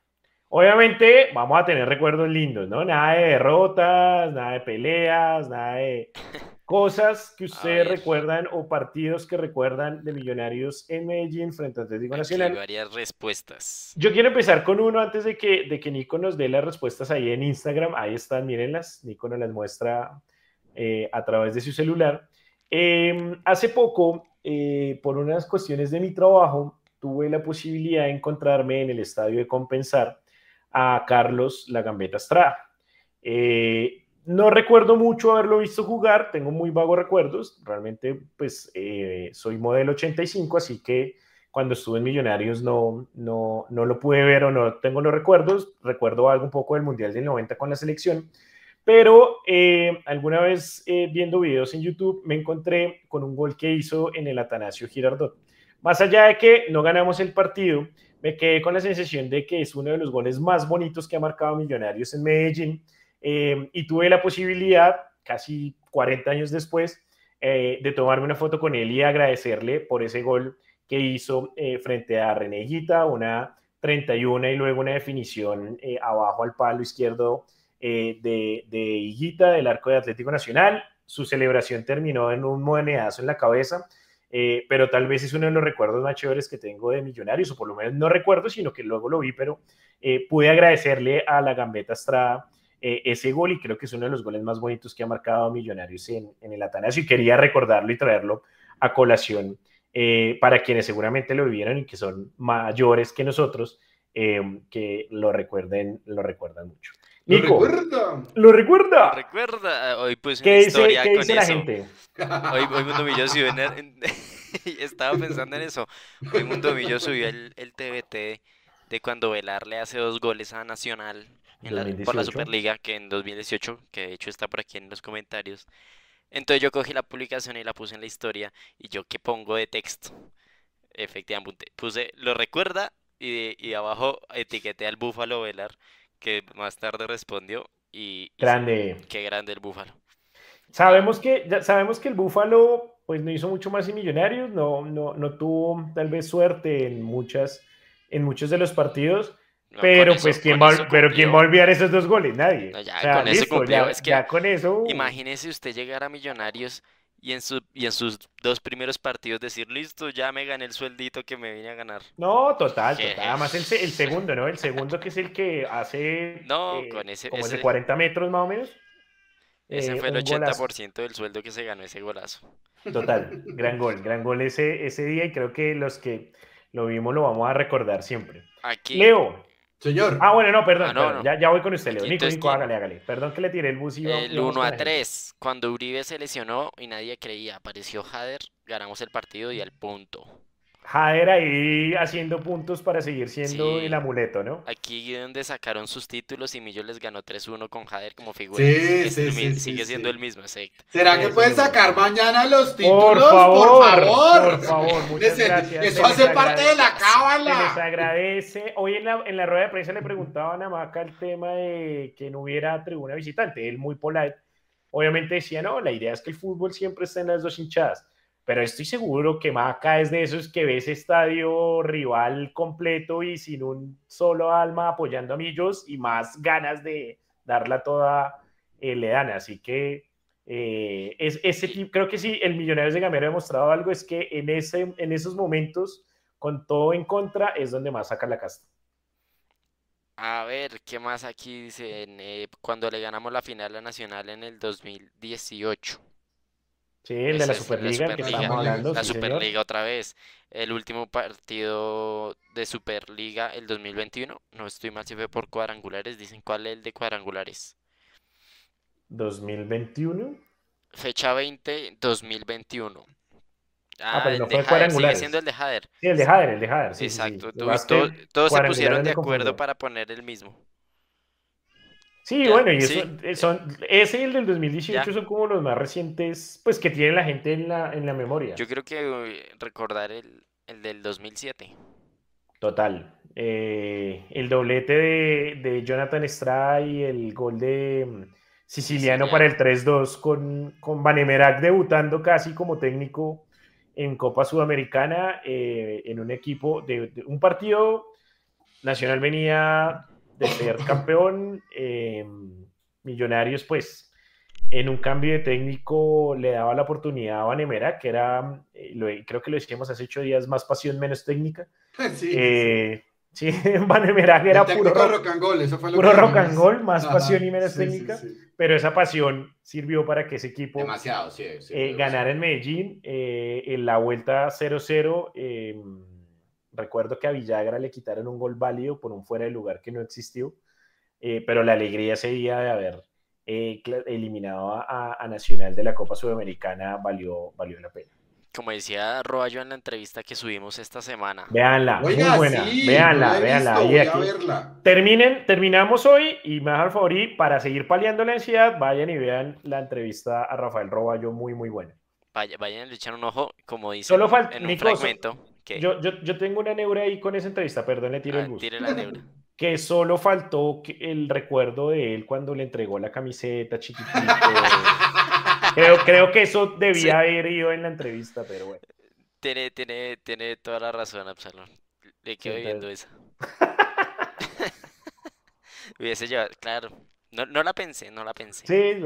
S1: Obviamente vamos a tener recuerdos lindos, ¿no? Nada de derrotas, nada de peleas, nada de cosas que ustedes recuerdan o partidos que recuerdan de Millonarios en Medellín frente a Atlético
S4: Aquí
S1: Nacional.
S4: varias respuestas.
S1: Yo quiero empezar con uno antes de que, de que Nico nos dé las respuestas ahí en Instagram. Ahí están, mírenlas. Nico nos las muestra eh, a través de su celular. Eh, hace poco, eh, por unas cuestiones de mi trabajo, tuve la posibilidad de encontrarme en el estadio de Compensar a Carlos La Gambeta Estrada. Eh, no recuerdo mucho haberlo visto jugar, tengo muy vagos recuerdos. Realmente, pues, eh, soy modelo 85, así que cuando estuve en Millonarios no, no, no lo pude ver o no tengo los recuerdos. Recuerdo algo un poco del Mundial del 90 con la selección, pero eh, alguna vez viendo videos en YouTube me encontré con un gol que hizo en el Atanasio Girardot. Más allá de que no ganamos el partido, me quedé con la sensación de que es uno de los goles más bonitos que ha marcado Millonarios en Medellín eh, y tuve la posibilidad, casi 40 años después, eh, de tomarme una foto con él y agradecerle por ese gol que hizo eh, frente a René Higuita, una 31 y luego una definición eh, abajo al palo izquierdo eh, de, de Higuita del arco de Atlético Nacional. Su celebración terminó en un monedazo en la cabeza, eh, pero tal vez es uno de los recuerdos más chéveres que tengo de Millonarios, o por lo menos no recuerdo, sino que luego lo vi, pero eh, pude agradecerle a la Gambeta Estrada eh, ese gol y creo que es uno de los goles más bonitos que ha marcado Millonarios en, en el Atanasio y quería recordarlo y traerlo a colación eh, para quienes seguramente lo vivieron y que son mayores que nosotros, que lo recuerden, lo recuerdan mucho.
S2: ¿Lo
S1: Nico,
S2: recuerda?
S1: ¿lo recuerda?
S4: Recuerda, hoy puse
S1: ¿Qué
S4: una
S1: dice,
S4: historia
S1: qué
S4: con
S1: dice la
S4: eso.
S1: gente?
S4: Hoy, hoy Mundo Millo subió en, en- estaba pensando en eso. Hoy Mundo Millo subió el, el TBT de cuando Velar le hace dos goles a Nacional en la- por la
S1: 2018.
S4: Superliga, que en 2018, que de hecho está por aquí en los comentarios. Entonces yo cogí la publicación y la puse en la historia y yo qué pongo de texto. Efectivamente, puse lo recuerda y, de- y abajo etiqueté al Búfalo Velar, que más tarde respondió y, y
S1: Grande.
S4: qué grande el Búfalo.
S1: Sabemos que, ya sabemos que el Búfalo pues no hizo mucho más en Millonarios, no, no, no tuvo tal vez suerte en muchas, en muchos de los partidos,
S4: No,
S1: pero
S4: eso-
S1: pues ¿quién va,
S4: eso
S1: pero ¿quién va a olvidar esos dos goles? Nadie.
S4: No, ya
S1: O sea,
S4: con eso
S1: listo,
S4: cumplió.
S1: ya-
S4: Es que
S1: ya con eso.
S4: Imagínese usted llegar a Millonarios y en, su, y en sus dos primeros partidos decir, listo, ya me gané el sueldito que me vine a ganar.
S1: No, total, total. Además el, se- el segundo, ¿no? El segundo que es el que hace
S4: No,
S1: eh,
S4: con ese-
S1: como de
S4: ese-
S1: 40 metros más o menos.
S4: Ese
S1: Eh,
S4: fue el
S1: un golazo.
S4: 80% del sueldo que se ganó ese golazo.
S1: Total, gran gol, gran gol ese, ese día y creo que los que lo vimos lo vamos a recordar siempre.
S4: Aquí,
S1: Leo.
S2: Señor,
S1: Ah, bueno, no, perdón,
S4: Ah, no,
S1: perdón,
S4: no.
S1: Ya, ya voy con usted, Leo. Nico, Nico, hágale, hágale. Perdón que le tiré el bus y
S4: el
S1: íbamos
S4: 1
S1: con
S4: a
S1: la gente.
S4: 3, cuando Uribe se lesionó y nadie creía, apareció Jader, ganamos el partido y al punto.
S1: Jader ahí haciendo puntos para seguir siendo
S4: Sí.
S1: el amuleto, ¿no?
S4: Aquí donde sacaron sus títulos y Millo les ganó 3-1 con Jader como figura.
S2: Sí, sí,
S4: sigue siendo
S2: sí.
S4: el mismo, exacto.
S2: ¿será que pueden sacar mañana los títulos?
S1: Por favor,
S2: Por favor.
S1: por favor, muchas gracias.
S2: Eso hace parte de la.
S1: Se les
S2: cábala.
S1: agradece. Hoy en la, en la rueda de prensa le preguntaban a Maca el tema de que no hubiera tribuna visitante. Él muy polite. Obviamente decía, no, la idea es que el fútbol siempre está en las dos hinchadas. Pero estoy seguro que Maca es de esos que ve ese estadio rival completo y sin un solo alma apoyando a Millos y más ganas de darla toda eh, le dan. Así que eh, es, ese creo que sí, el Millonarios de Gamero ha demostrado algo, es que en, ese, en esos momentos, con todo en contra, es donde más saca la casta.
S4: A ver, ¿qué más aquí dicen? Eh, cuando le ganamos la final a Nacional en el 2018.
S1: Sí, el de la Superliga, que
S2: Superliga.
S1: estamos hablando.
S4: La
S1: sí, señor.
S4: Superliga otra vez. El último partido de Superliga, el 2021. No estoy mal si fue por cuadrangulares. Dicen cuál es el de cuadrangulares.
S1: 2021.
S4: Fecha 20, 2021.
S1: Ah, pero no fue
S4: Jader, sigue siendo el de Jader.
S1: Sí, el de Jader, el de Jader. sí, sí, sí.
S4: Exacto. Todos se pusieron de acuerdo para poner el mismo.
S1: Sí, bueno, y eso, eh, son, ese y el del 2018 son como los más recientes, pues que tiene la gente en la, en la memoria.
S4: Yo creo que recordar el, el del 2007.
S1: Total. Eh, el doblete de, de, Jonathan Estrada y el gol de mm, Siciliano, para el 3-2 con, con Vanemerac debutando casi como técnico en Copa Sudamericana eh, en un equipo de, un partido nacional venía de ser campeón eh, Millonarios pues en un cambio de técnico le daba la oportunidad a Vanemera que era creo que lo decíamos hace ocho días más pasión menos técnica. Sí, Sí, Van era puro rock, and roll, eso fue lo puro rock and roll, más pasión y menos técnica, pero esa pasión sirvió para que ese equipo
S2: Demasiado,
S1: eh, ganara en Medellín eh, en la vuelta 0-0. Em, recuerdo que a Villagra le quitaron un gol válido por un fuera de lugar que no existió, eh, pero la alegría ese día de haber eliminado a, a, Nacional de la Copa Sudamericana valió, valió la pena
S4: como decía Roballo en la entrevista que subimos esta semana.
S1: Veanla, muy buena. veanla, veanla. Terminen, terminamos hoy y me dejan favor para seguir paliando la ansiedad, vayan y vean la entrevista a Rafael Roballo, muy, muy buena.
S4: Vaya, vayan a echar un ojo, como dice
S1: Solo falta, en un fragmento. Yo, yo, yo, tengo una neura ahí con esa entrevista, perdón, le tiro el bus.
S4: Tire la neura.
S1: que solo faltó el recuerdo de él cuando le entregó la camiseta chiquitito. Creo, creo que eso debía haber ido en la entrevista, pero bueno.
S4: Tiene, tiene, tiene toda la razón, Absalón. Le quedo viendo esa. hubiese llevado, claro. No, no, la pensé, no la pensé.
S1: Sí,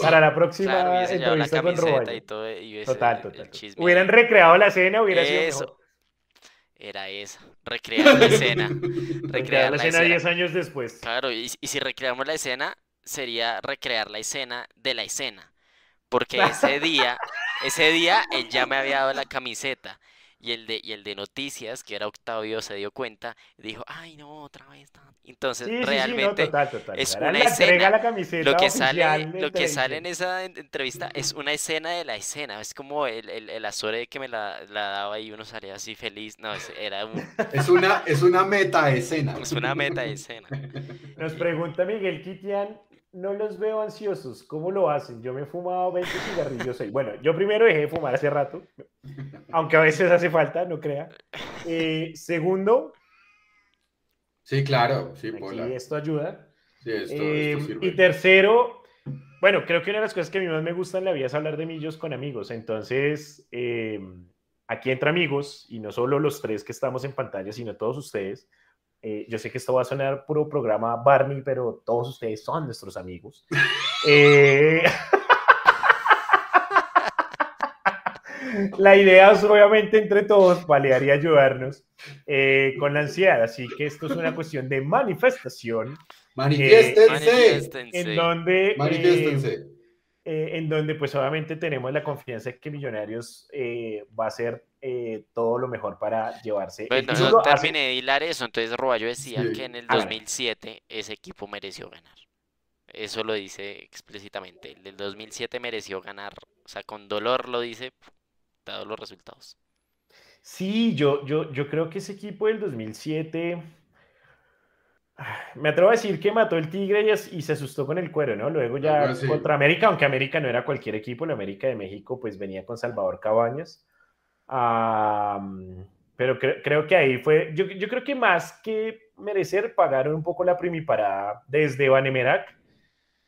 S1: para la próxima entrevista con Y todo, y total, total. Hubieran recreado la escena, hubiera sido mejor.
S4: Era esa, recrear la escena.
S1: recrear la, escena 10 años después.
S4: Claro, y, y si recreamos la escena, sería recrear la escena de la escena. Porque ese día, ese día él ya me había dado la camiseta. Y el, de, y el de noticias, que era Octavio, se dio cuenta y dijo, ay no, otra vez. Entonces, realmente es una escena. lo que, sale, lo que sale en esa entrevista es una escena de la escena. Es como el, el, el azore que me la, la, daba y uno salía así feliz. No, era un...
S2: Es una, es una meta escena.
S4: Es una meta escena.
S1: Nos pregunta Miguel Kitian no los veo ansiosos. ¿Cómo lo hacen? Yo me he fumado 20 cigarrillos ahí. Bueno, yo primero dejé de fumar hace rato, aunque a veces hace falta, no crea. Eh, segundo.
S2: Sí, claro, sí,
S1: esto ayuda. Sí, esto, eh, Y tercero, bueno, creo que una de las cosas que a mí más me gustan en la vida es hablar de millos con amigos. Entonces, eh, aquí entre amigos, y no solo los tres que estamos en pantalla, sino todos ustedes, eh, yo sé que esto va a sonar puro programa Barney, pero todos ustedes son nuestros amigos. Eh, la idea es obviamente entre todos paliar y ayudarnos eh, con la ansiedad, así que esto es una cuestión de manifestación.
S2: Manifiéstense.
S1: En donde,
S2: Manifiéstense.
S1: en donde pues obviamente tenemos la confianza de que Millonarios va a ser eh, todo lo mejor para llevarse.
S4: Bueno, no terminé de hilar eso, entonces Roballo decía que en el 2007 ese equipo mereció ganar. Eso lo dice explícitamente. El del 2007 mereció ganar. O sea, con dolor lo dice, dado los resultados.
S1: Sí, yo, yo, yo creo que ese equipo del 2007 me atrevo a decir que mató el Tigre y, se asustó con el cuero, ¿no? Luego ya contra América, aunque América no era cualquier equipo, la América de México pues venía con Salvador Cabañas pero creo que ahí fue, yo, yo, creo que más que merecer, pagaron un poco la primiparada desde Vanemerac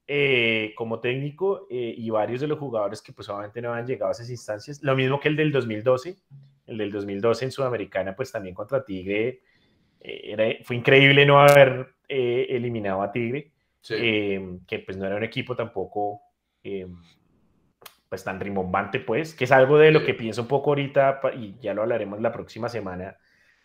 S1: eh, como técnico eh, y varios de los jugadores que pues obviamente no han llegado a esas instancias. Lo mismo que el del 2012, el del 2012 en Sudamericana pues también contra Tigre. Eh, fue increíble no haber eliminado a Tigre, que pues no era un equipo tampoco pues tan rimbombante, pues, que es algo de lo que pienso un poco ahorita y ya lo hablaremos la próxima semana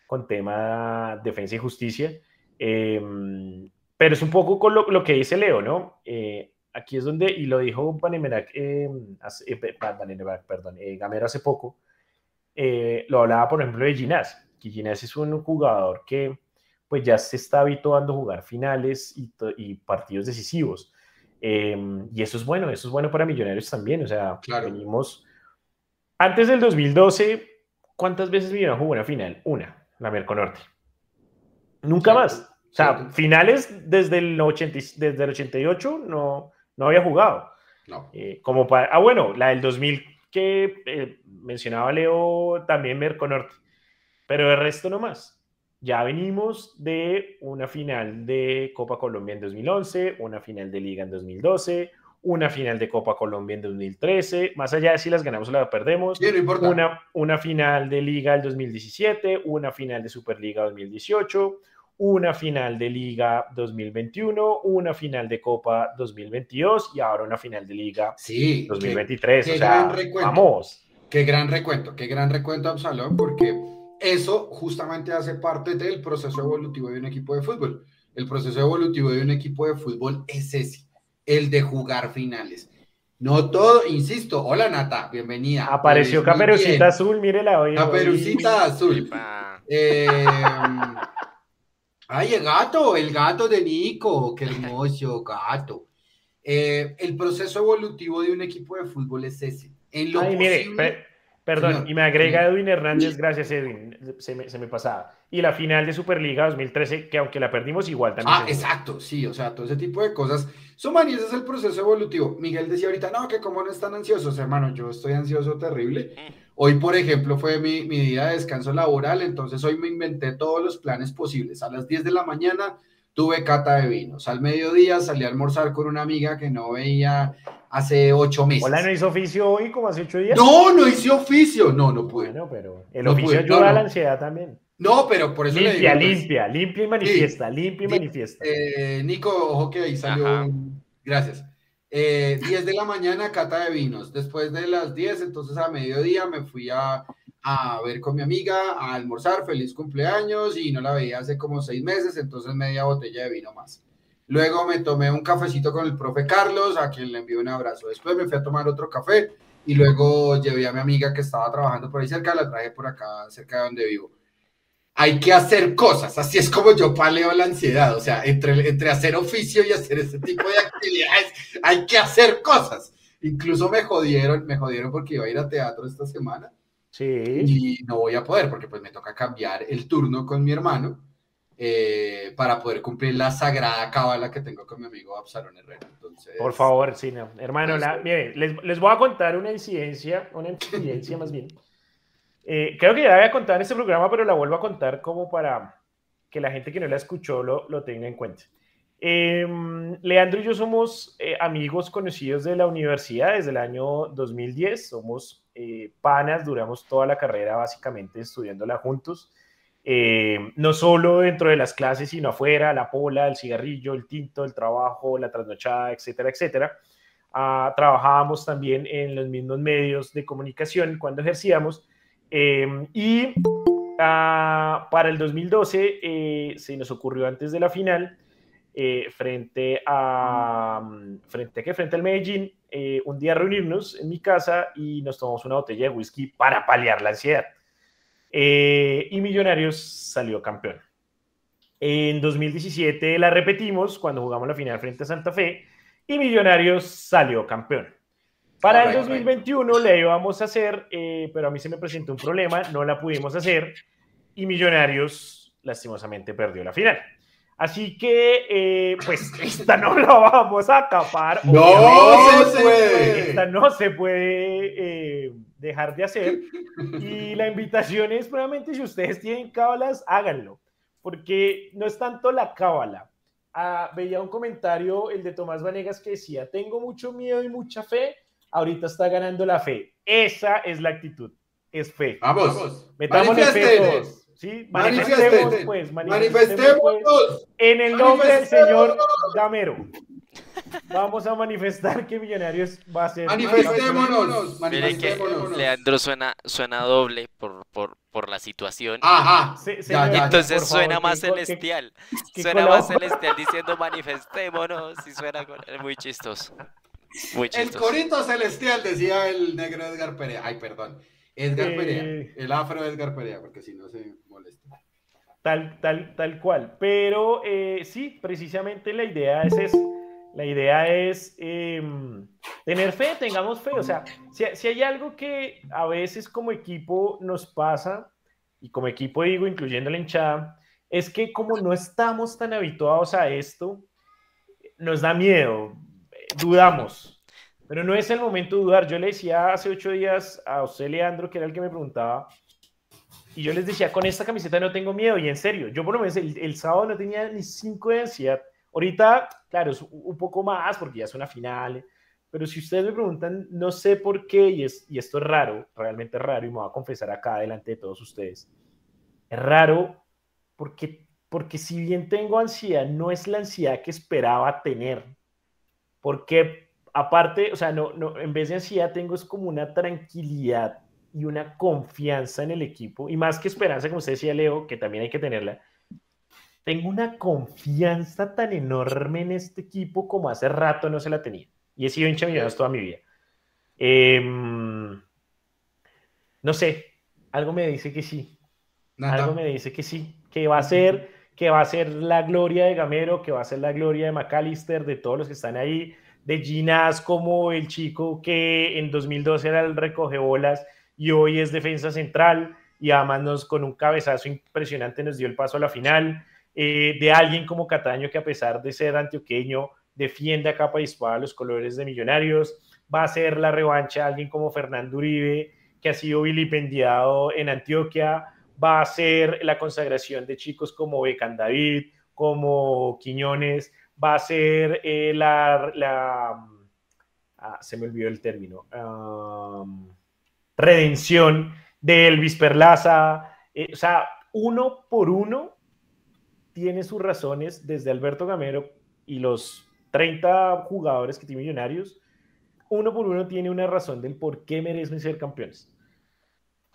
S1: con tema defensa y justicia. Em, pero es un poco con lo, que dice Leo, ¿no? Eh, aquí es donde, y lo dijo Banemerac, em, eh, perdón, eh, Gamero hace poco, lo hablaba, por ejemplo, de Ginás, que Ginás es un jugador que pues ya se está habituando a jugar finales y, y partidos decisivos. Em, y eso es bueno, eso es bueno para Millonarios también. O sea, venimos. Antes del 2012, ¿cuántas veces Millonarios jugó una final? Una, la Merconorte. Nunca más. O sea, finales desde el, 80, desde el 88 no, no había jugado.
S2: No.
S1: Eh, como para, ah, bueno, la del 2000 que eh, mencionaba Leo también Merconorte, pero el resto no más. Ya venimos de una final de Copa Colombia en 2011, una final de Liga en 2012, una final de Copa Colombia en 2013, más allá de si las ganamos o las perdemos, una, una final de Liga el 2017, una final de Superliga 2018, una final de Liga 2021, una final de Copa 2022 y ahora una final de Liga
S2: sí,
S1: 2023. o sea, vamos.
S2: Qué gran recuento, qué gran recuento, Absalón, porque eso justamente hace parte del proceso evolutivo de un equipo de fútbol. El proceso evolutivo de un equipo de fútbol es ese, el de jugar finales. No todo, insisto, hola Nata, bienvenida.
S1: Apareció Caperucita Azul, mírela hoy.
S2: Caperucita Azul. Eh, ay, el gato, el gato de Nico, qué hermoso gato. Eh, el proceso evolutivo de un equipo de fútbol es ese. En lo
S1: ay, mire, Perdón, y me agrega Edwin Hernández, gracias Edwin, se me, se me, pasaba. Y la final de Superliga 2013, que aunque la perdimos igual también.
S2: Ah, exacto, sí, o sea, todo ese tipo de cosas. Suman, y ese es el proceso evolutivo. Miguel decía ahorita, no, que como no están ansiosos, hermano, yo estoy ansioso terrible. Hoy, por ejemplo, fue mi, mi día de descanso laboral, entonces hoy me inventé todos los planes posibles. A las 10 de la mañana tuve cata de vinos. Al mediodía salí a almorzar con una amiga que no veía hace ocho meses.
S1: Hola, ¿no hizo oficio hoy como hace ocho días?
S2: No, no hice oficio. No, no pude.
S1: Bueno, pero el oficio ayuda a la ansiedad también.
S2: No, pero por eso
S1: limpia, le digo. Limpia, pues, limpia y manifiesta, limpia y manifiesta.
S2: Eh, Nico, ojo que ahí salió. Gracias. Eh, 10 de la mañana, cata de vinos. Después de las 10, entonces a mediodía me fui a, a ver con mi amiga, a almorzar, feliz cumpleaños, y no la veía hace como seis meses, entonces media botella de vino más. Luego me tomé un cafecito con el profe Carlos, a quien le envío un abrazo. Después me fui a tomar otro café y luego llevé a mi amiga que estaba trabajando por ahí cerca, la traje por acá, cerca de donde vivo. Hay que hacer cosas, así es como yo paleo la ansiedad, o sea, entre, entre hacer oficio y hacer este tipo de actividades, hay que hacer cosas. Incluso me jodieron, me jodieron porque iba a ir a teatro esta semana
S1: Sí.
S2: Y no voy a poder porque pues me toca cambiar el turno con mi hermano eh, para poder cumplir la sagrada cábala que tengo con mi amigo Absalón Herrera. Entonces,
S1: Por favor, sí, no. Hermano, la, mire, les, les, voy a contar una incidencia, una incidencia más bien. Eh, creo que ya la voy a contar en este programa, pero la vuelvo a contar como para que la gente que no la escuchó lo, lo tenga en cuenta. Eh, Leandro y yo somos eh, amigos conocidos de la universidad desde el año 2010, somos eh, panas, duramos toda la carrera básicamente estudiándola juntos, eh, no solo dentro de las clases, sino afuera, la pola, el cigarrillo, el tinto, el trabajo, la trasnochada, etcétera, etcétera. Ah, trabajábamos también en los mismos medios de comunicación cuando ejercíamos y ah, para el 2012 se nos ocurrió antes de la final eh, frente a frente a qué frente al Medellín eh, un día reunirnos en mi casa y nos tomamos una botella de whisky para paliar la ansiedad eh, y Millonarios salió campeón en 2017 la repetimos cuando jugamos la final frente a Santa Fe y Millonarios salió campeón para el 2021 le íbamos a hacer pero a mí se me presentó un problema no la pudimos hacer y Millonarios lastimosamente perdió la final Así que, eh, pues, esta no la vamos a acapar.
S2: No se puede.
S1: Esta no se puede eh, dejar de hacer. Y la invitación es, probablemente, si ustedes tienen cábalas, háganlo. Porque no es tanto la cábala. Ah, veía un comentario, el de Tomás Vanegas, que decía, tengo mucho miedo y mucha fe, ahorita está ganando la fe. Esa es la actitud, es fe.
S2: Vamos,
S1: metámosle fe todos. ¿sí? Manifestemos, pues, manifestemos, pues, en el nombre del Señor Gamero. Vamos a manifestar que Millonarios va a ser.
S2: Manifestémonos.
S4: manifestémonos. Leandro suena, suena doble por, por, por la situación.
S2: Ajá.
S4: Entonces suena más celestial. suena más celestial diciendo manifestémonos y suena muy chistoso. Muy chistoso.
S2: El corito celestial decía el negro Edgar Perea. Ay, perdón. Edgar Perea. Eh, el afro Edgar Perea, porque si no se.
S1: Tal, tal, tal cual. Pero eh, sí, precisamente la idea es eso. La idea es em, tener fe, tengamos fe. O sea, si, si, hay algo que a veces como equipo nos pasa, y como equipo digo, incluyendo la hinchada, es que como no estamos tan habituados a esto, nos da miedo, dudamos, pero no es el momento de dudar. Yo le decía hace ocho días a José Leandro, que era el que me preguntaba, y yo les decía, con esta camiseta no tengo miedo, y en serio, yo por lo menos el, el sábado no tenía ni cinco de ansiedad. Ahorita, claro, es un poco más porque ya es una final, pero si ustedes me preguntan, no sé por qué, y, es, y esto es raro, realmente raro, y me voy a confesar acá delante de todos ustedes, es raro porque, porque si bien tengo ansiedad, no es la ansiedad que esperaba tener, porque aparte, o sea, no, no, en vez de ansiedad tengo es como una tranquilidad y una confianza en el equipo, y más que esperanza, como usted decía, Leo, que también hay que tenerla, tengo una confianza tan enorme en este equipo como hace rato no se la tenía y he sido hincha toda mi vida. Em, no sé, algo me dice que sí. Algo me dice que sí, que va a ser, que va a ser la gloria de Gamero, que va a ser la gloria de McAllister, de todos los que están ahí, de Ginás como el chico que en 2012 era el recogebolas y hoy es defensa central y además nos, con un cabezazo impresionante nos dio el paso a la final, eh, de alguien como Cataño que a pesar de ser antioqueño defiende a capa y espada los colores de Millonarios. Va a ser la revancha de alguien como Fernando Uribe, que ha sido vilipendiado en Antioquia. Va a ser la consagración de chicos como Becan David, como Quiñones. Va a ser eh, la, ah, se me olvidó el término. redención de Elvis Perlaza. Eh, o sea, uno por uno tiene sus razones desde Alberto Gamero y los 30 jugadores que tiene Millonarios, uno por uno tiene una razón del por qué merecen ser campeones.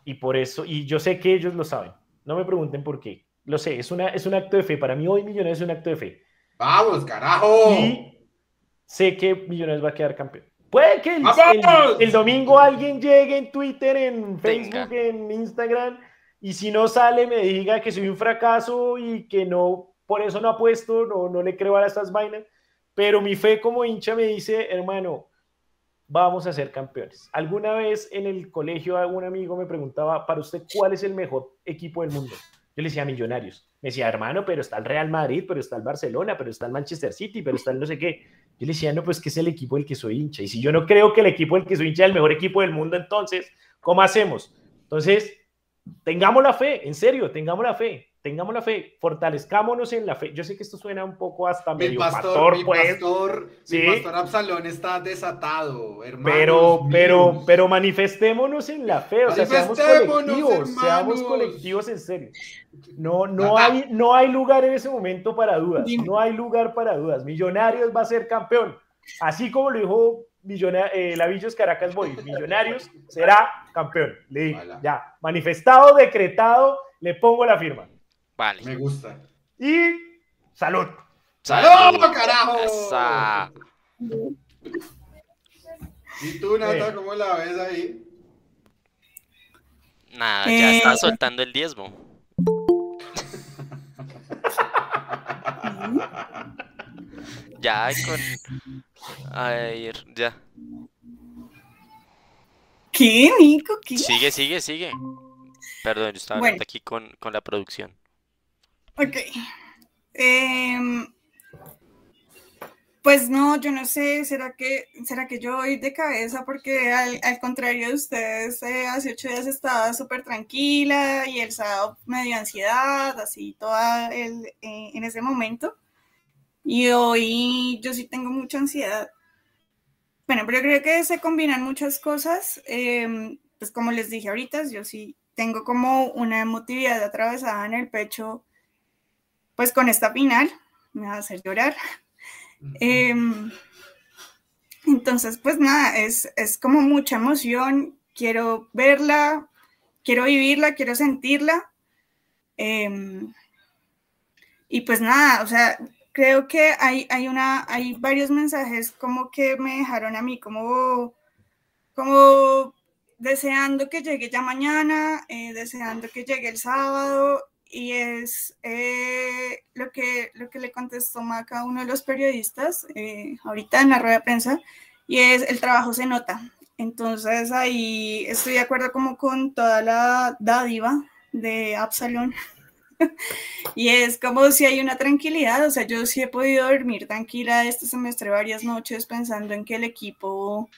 S1: Y por eso, y yo sé que ellos lo saben, no me pregunten por qué, lo sé, es, una, es un acto de fe, para mí hoy Millonarios es un acto de fe.
S2: Vamos, carajo.
S1: Y sé que Millonarios va a quedar campeón. Puede que el, domingo alguien llegue en Twitter, en Facebook, en Instagram, y si no sale me diga que soy un fracaso y que no, por eso no apuesto, no, no le creo a estas vainas pero mi fe como hincha me dice, hermano, vamos a ser campeones. Alguna vez en el colegio algún amigo me preguntaba, para usted, ¿cuál es el mejor equipo del mundo? Yo le decía Millonarios. Me decía, hermano, pero está el Real Madrid, pero está el Barcelona, pero está el Manchester City, pero está el no sé qué. Yo le decía, no, pues que es el equipo del que soy hincha. Y si yo no creo que el equipo del que soy hincha es el mejor equipo del mundo, entonces, ¿cómo hacemos? Entonces, tengamos la fe, en serio, tengamos la fe tengamos la fe, fortalezcámonos en la fe. Yo sé que esto suena un poco hasta medio pastor,
S2: mi
S1: pues.
S2: Pastor, ¿sí? Mi pastor Absalón está desatado, hermano.
S1: Pero, pero, pero manifestémonos en la fe, o sea, seamos colectivos, seamos colectivos en serio. No, no hay, no hay lugar en ese momento para dudas, no hay lugar para dudas. Millonarios va a ser campeón, así como lo dijo eh, Lavillos Caracas Boys, Millonarios será campeón. Le ya, manifestado, decretado, le pongo la firma.
S2: Me gusta.
S1: Y salud.
S2: ¡Salud, carajo! ¿Y tú, Nata, eh. cómo la ves ahí?
S4: Nada, ya está eh. soltando el diezmo. ya con. A ver, ya.
S3: ¿Qué, Nico? ¿Qué?
S4: Sigue, sigue, sigue. Perdón, yo estaba hablando aquí con, con la producción.
S3: Ok. Em, pues no, yo no sé, ¿será que, será que yo voy de cabeza? Porque al, contrario de ustedes, eh, hace ocho días estaba súper tranquila y el sábado medio ansiedad, así toda el, eh, en ese momento. Y hoy yo sí tengo mucha ansiedad. Bueno, pero creo que se combinan muchas cosas. Em, pues como les dije ahorita, yo sí tengo como una emotividad atravesada en el pecho pues con esta final me va a hacer llorar. Em, entonces, pues nada, es, como mucha emoción, quiero verla, quiero vivirla, quiero sentirla. Em, y pues nada, o sea, creo que hay, hay, una, hay varios mensajes como que me dejaron a mí como, como deseando que llegue ya mañana, eh, deseando que llegue el sábado y es eh, lo, que, lo que le contestó Maca a uno de los periodistas eh, ahorita en la rueda de prensa, y es el trabajo se nota. Entonces ahí estoy de acuerdo como con toda la dádiva de Absalón, y es como si hay una tranquilidad, o sea, yo sí he podido dormir tranquila este semestre varias noches pensando en que el equipo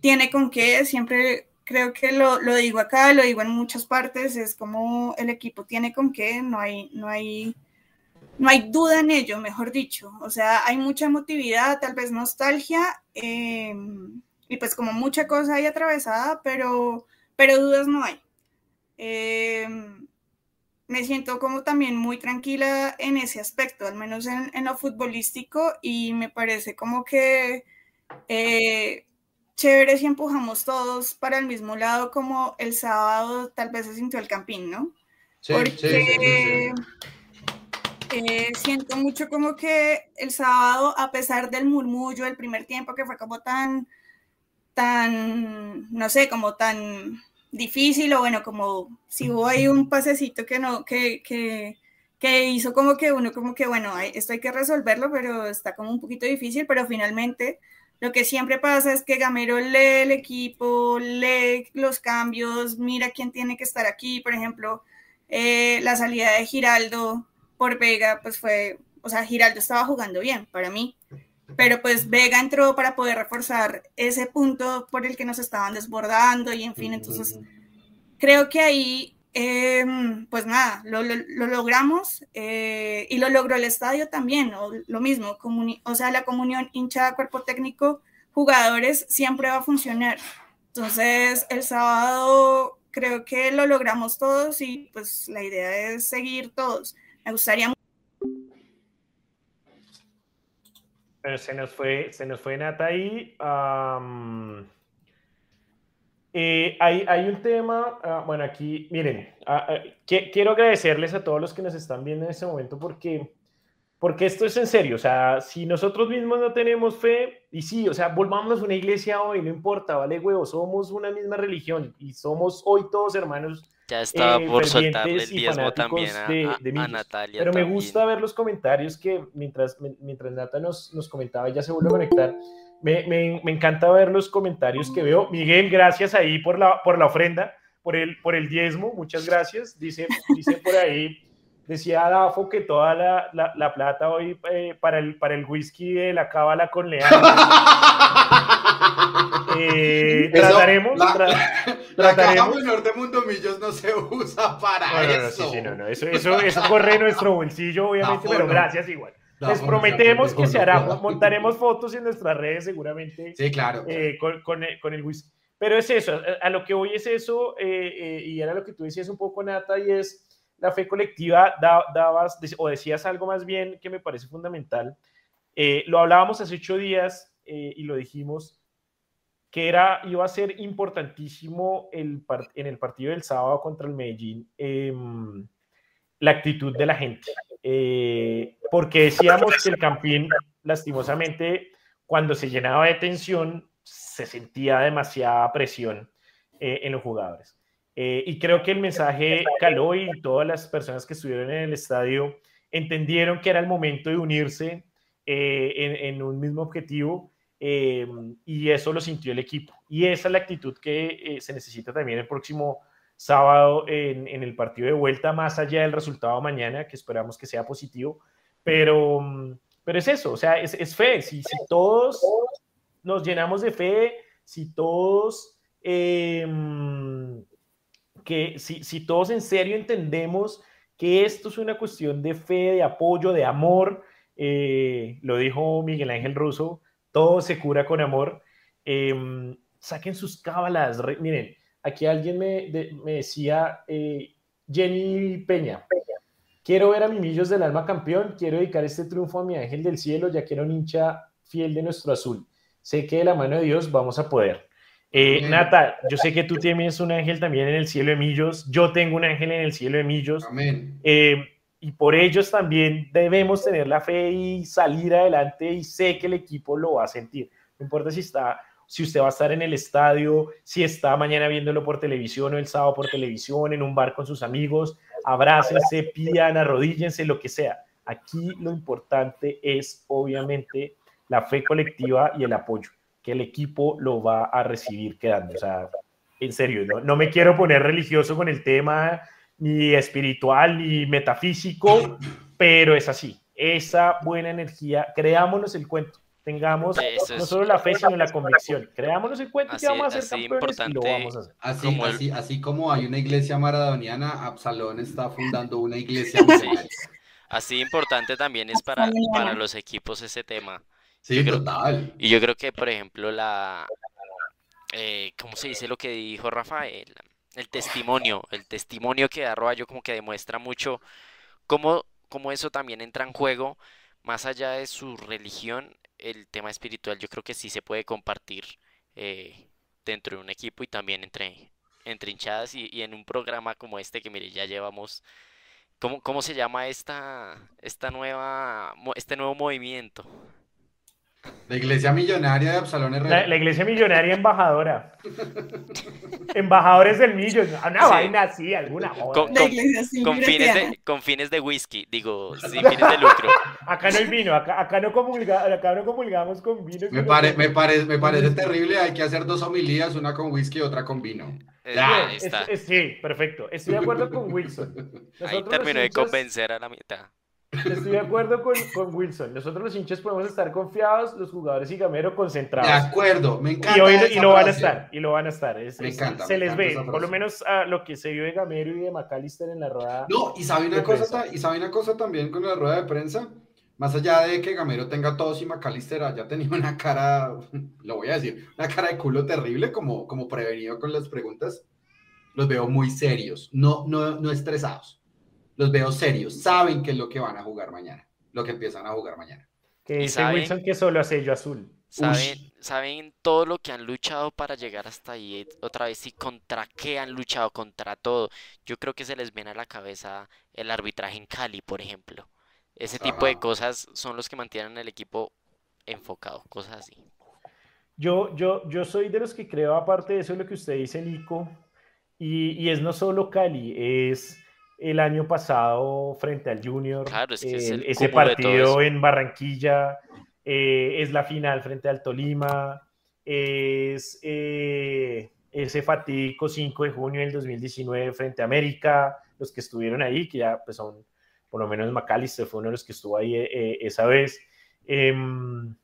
S3: tiene con qué, siempre creo que lo, lo digo acá, lo digo en muchas partes, es como el equipo tiene con qué, no hay, no hay, no hay duda en ello, mejor dicho, o sea, hay mucha emotividad, tal vez nostalgia, eh, y pues como mucha cosa hay atravesada, pero, pero dudas no hay. Eh, me siento como también muy tranquila en ese aspecto, al menos en, lo futbolístico, y me parece como que eh, chévere si empujamos todos para el mismo lado, como el sábado tal vez se sintió el campín, ¿no? Sí, Porque eh, siento mucho como que el sábado, a pesar del murmullo del primer tiempo, que fue como tan, tan, no sé, como tan difícil o bueno, como si hubo ahí un pasecito que no, que, que, que hizo como que uno como que bueno, esto hay que resolverlo, pero está como un poquito difícil, pero finalmente lo que siempre pasa es que Gamero lee el equipo, lee los cambios, mira quién tiene que estar aquí, por ejemplo, eh, la salida de Giraldo por Vega, pues fue, o sea, Giraldo estaba jugando bien para mí, pero pues Vega entró para poder reforzar ese punto por el que nos estaban desbordando y en fin, entonces creo que ahí, em, pues nada, lo, logramos eh, y lo logró el estadio también, o lo mismo, o sea, la comunión hinchada, cuerpo técnico, jugadores siempre va a funcionar. Entonces, el sábado creo que lo logramos todos y pues la idea es seguir todos. Me gustaría
S1: Se nos fue, se nos fue Nata ahí. Eh, hay, hay, un tema, ah, bueno, aquí, miren, ah, ah, quiero agradecerles a todos los que nos están viendo en este momento porque, porque esto es en serio, o sea, si nosotros mismos no tenemos fe, y sí, o sea, volvamos a una iglesia hoy, no importa, vale, huevo, somos una misma religión y somos hoy todos hermanos
S4: ya estaba eh, por soltarle el diezmo también a, Natalia.
S1: Pero me gusta ver los comentarios que mientras, mientras Nata nos, nos comentaba, ya se vuelve a conectar. Me, me, me, encanta ver los comentarios que veo. Miguel, gracias ahí por la, por la ofrenda, por el, por el diezmo. Muchas gracias. Dice, dice por ahí, decía Dafo que toda la, la, la plata hoy eh, para, el, para el whisky de la cábala con Leandro.
S2: Eh, trataremos. La, caja menor de Mundo Millos no se usa para eso.
S1: eso. eso. corre en nuestro bolsillo, obviamente, pero gracias igual. Les prometemos que se hará, montaremos fotos en nuestras redes seguramente.
S2: Sí, claro.
S1: Eh, con, con, con, el whisky. Pero es eso, a, lo que voy es eso, eh, y era lo que tú decías un poco, Nata, y es la fe colectiva, dabas, o decías algo más bien que me parece fundamental. lo hablábamos hace ocho días y lo dijimos, que era, iba a ser importantísimo el, en el partido del sábado contra el Medellín em, la actitud de la gente. Eh, porque decíamos que el Campín, lastimosamente, cuando se llenaba de tensión, se sentía demasiada presión eh, en los jugadores. Eh, y creo que el mensaje caló y todas las personas que estuvieron en el estadio entendieron que era el momento de unirse en, en un mismo objetivo eh, y eso lo sintió el equipo. Y esa es la actitud que eh, se necesita también el próximo sábado en, en, el partido de vuelta, más allá del resultado mañana, que esperamos que sea positivo. Pero, mm, pero es eso, o sea, es, es fe. Si, si, todos nos llenamos de fe, si todos, eh, que, si, si todos en serio entendemos que esto es una cuestión de fe, de apoyo, de amor, lo dijo Miguel Ángel Russo, todo se cura con amor. Em, saquen sus cábalas. miren, aquí alguien me, me decía, eh, Jenny Peña, quiero ver a Mimillos del Alma campeón, quiero dedicar este triunfo a mi ángel del cielo, ya que era un hincha fiel de nuestro azul. Sé que de la mano de Dios vamos a poder. Eh, Nata, yo sé que tú tienes un ángel también en el cielo de Millos, yo tengo un ángel en el cielo de Millos.
S2: Amén.
S1: Eh, y por ellos también debemos tener la fe y salir adelante y sé que el equipo lo va a sentir. No importa si está si usted va a estar en el estadio, si está mañana viéndolo por televisión o el sábado por televisión, en un bar con sus amigos, abrácense, pidan, arrodíllense, lo que sea. Aquí lo importante es obviamente la fe colectiva y el apoyo, que el equipo lo va a recibir quedando. O sea, en serio, no, no me quiero poner religioso con el tema ni espiritual, ni metafísico, pero es así. Esa buena energía, creámonos el cuento. Tengamos no solo la fe, sino la convicción. Creámonos el cuento que vamos a hacer campeones y lo vamos a hacer.
S2: Así como, así, así como hay una iglesia maradoniana, Absalón está fundando una iglesia.
S4: Así importante también es para, para los equipos ese tema.
S2: Sí, total.
S4: y yo creo que, por ejemplo, la... Eh, ¿Cómo se dice lo que dijo Rafael? El testimonio, el testimonio que da Roballo como que demuestra mucho cómo, cómo eso también entra en juego, más allá de su religión, el tema espiritual yo creo que sí se puede compartir eh, dentro de un equipo y también entre, entre hinchadas y, y en un programa como este que mire, ya llevamos ¿Cómo, cómo se llama esta, esta nueva, este nuevo movimiento?
S2: La iglesia millonaria de Absalón
S1: Herrera. La, iglesia millonaria embajadora. Embajadores del millón. Una vaina así, alguna
S4: con, con, fines de, con fines de whisky, digo, sin fines de lucro.
S1: Acá no hay vino, acá, acá, no, comulga, acá no comulgamos con vino.
S2: Me, pare, me, pare, me parece terrible, hay que hacer dos homilías, una con whisky y otra con vino.
S1: Ya, está. sí, perfecto. Estoy de acuerdo con Wilson.
S4: Ahí terminó de convencer a la mitad.
S1: Estoy de acuerdo con, con, Wilson. Nosotros los hinchas podemos estar confiados, los jugadores y Gamero concentrados.
S2: De acuerdo, me encanta.
S1: Y, hoy, y lo van a estar, y lo van a estar. me encanta. Se les ve, por lo menos a lo que se vio de Gamero y de McAllister en la rueda.
S2: No, y sabe una, cosa, y sabe una cosa también con la rueda de prensa. Más allá de que Gamero tenga todos y McAllister haya tenido una cara, lo voy a decir, una cara de culo terrible, como, como prevenido con las preguntas, los veo muy serios, no, no, no estresados los veo serios, saben qué es lo que van a jugar mañana, lo que empiezan a jugar mañana.
S1: Que dice Wilson que solo hace yo azul.
S4: Saben, saben todo lo que han luchado para llegar hasta ahí otra vez y contra qué han luchado, contra todo. Yo creo que se les viene a la cabeza el arbitraje en Cali, por ejemplo. Ese tipo de cosas son los que mantienen el equipo enfocado, cosas así.
S1: Yo, yo, yo soy de los que creo, aparte de eso, lo que usted dice, Nico, y, y es no solo Cali, es el año pasado frente al Junior. ese partido en Barranquilla eh, es la final frente al Tolima. Es eh, ese fatídico 5 de junio del 2019 frente a América. Los que estuvieron ahí, que ya pues son, por lo menos McAllister fue uno de los que estuvo ahí eh, esa vez. Em,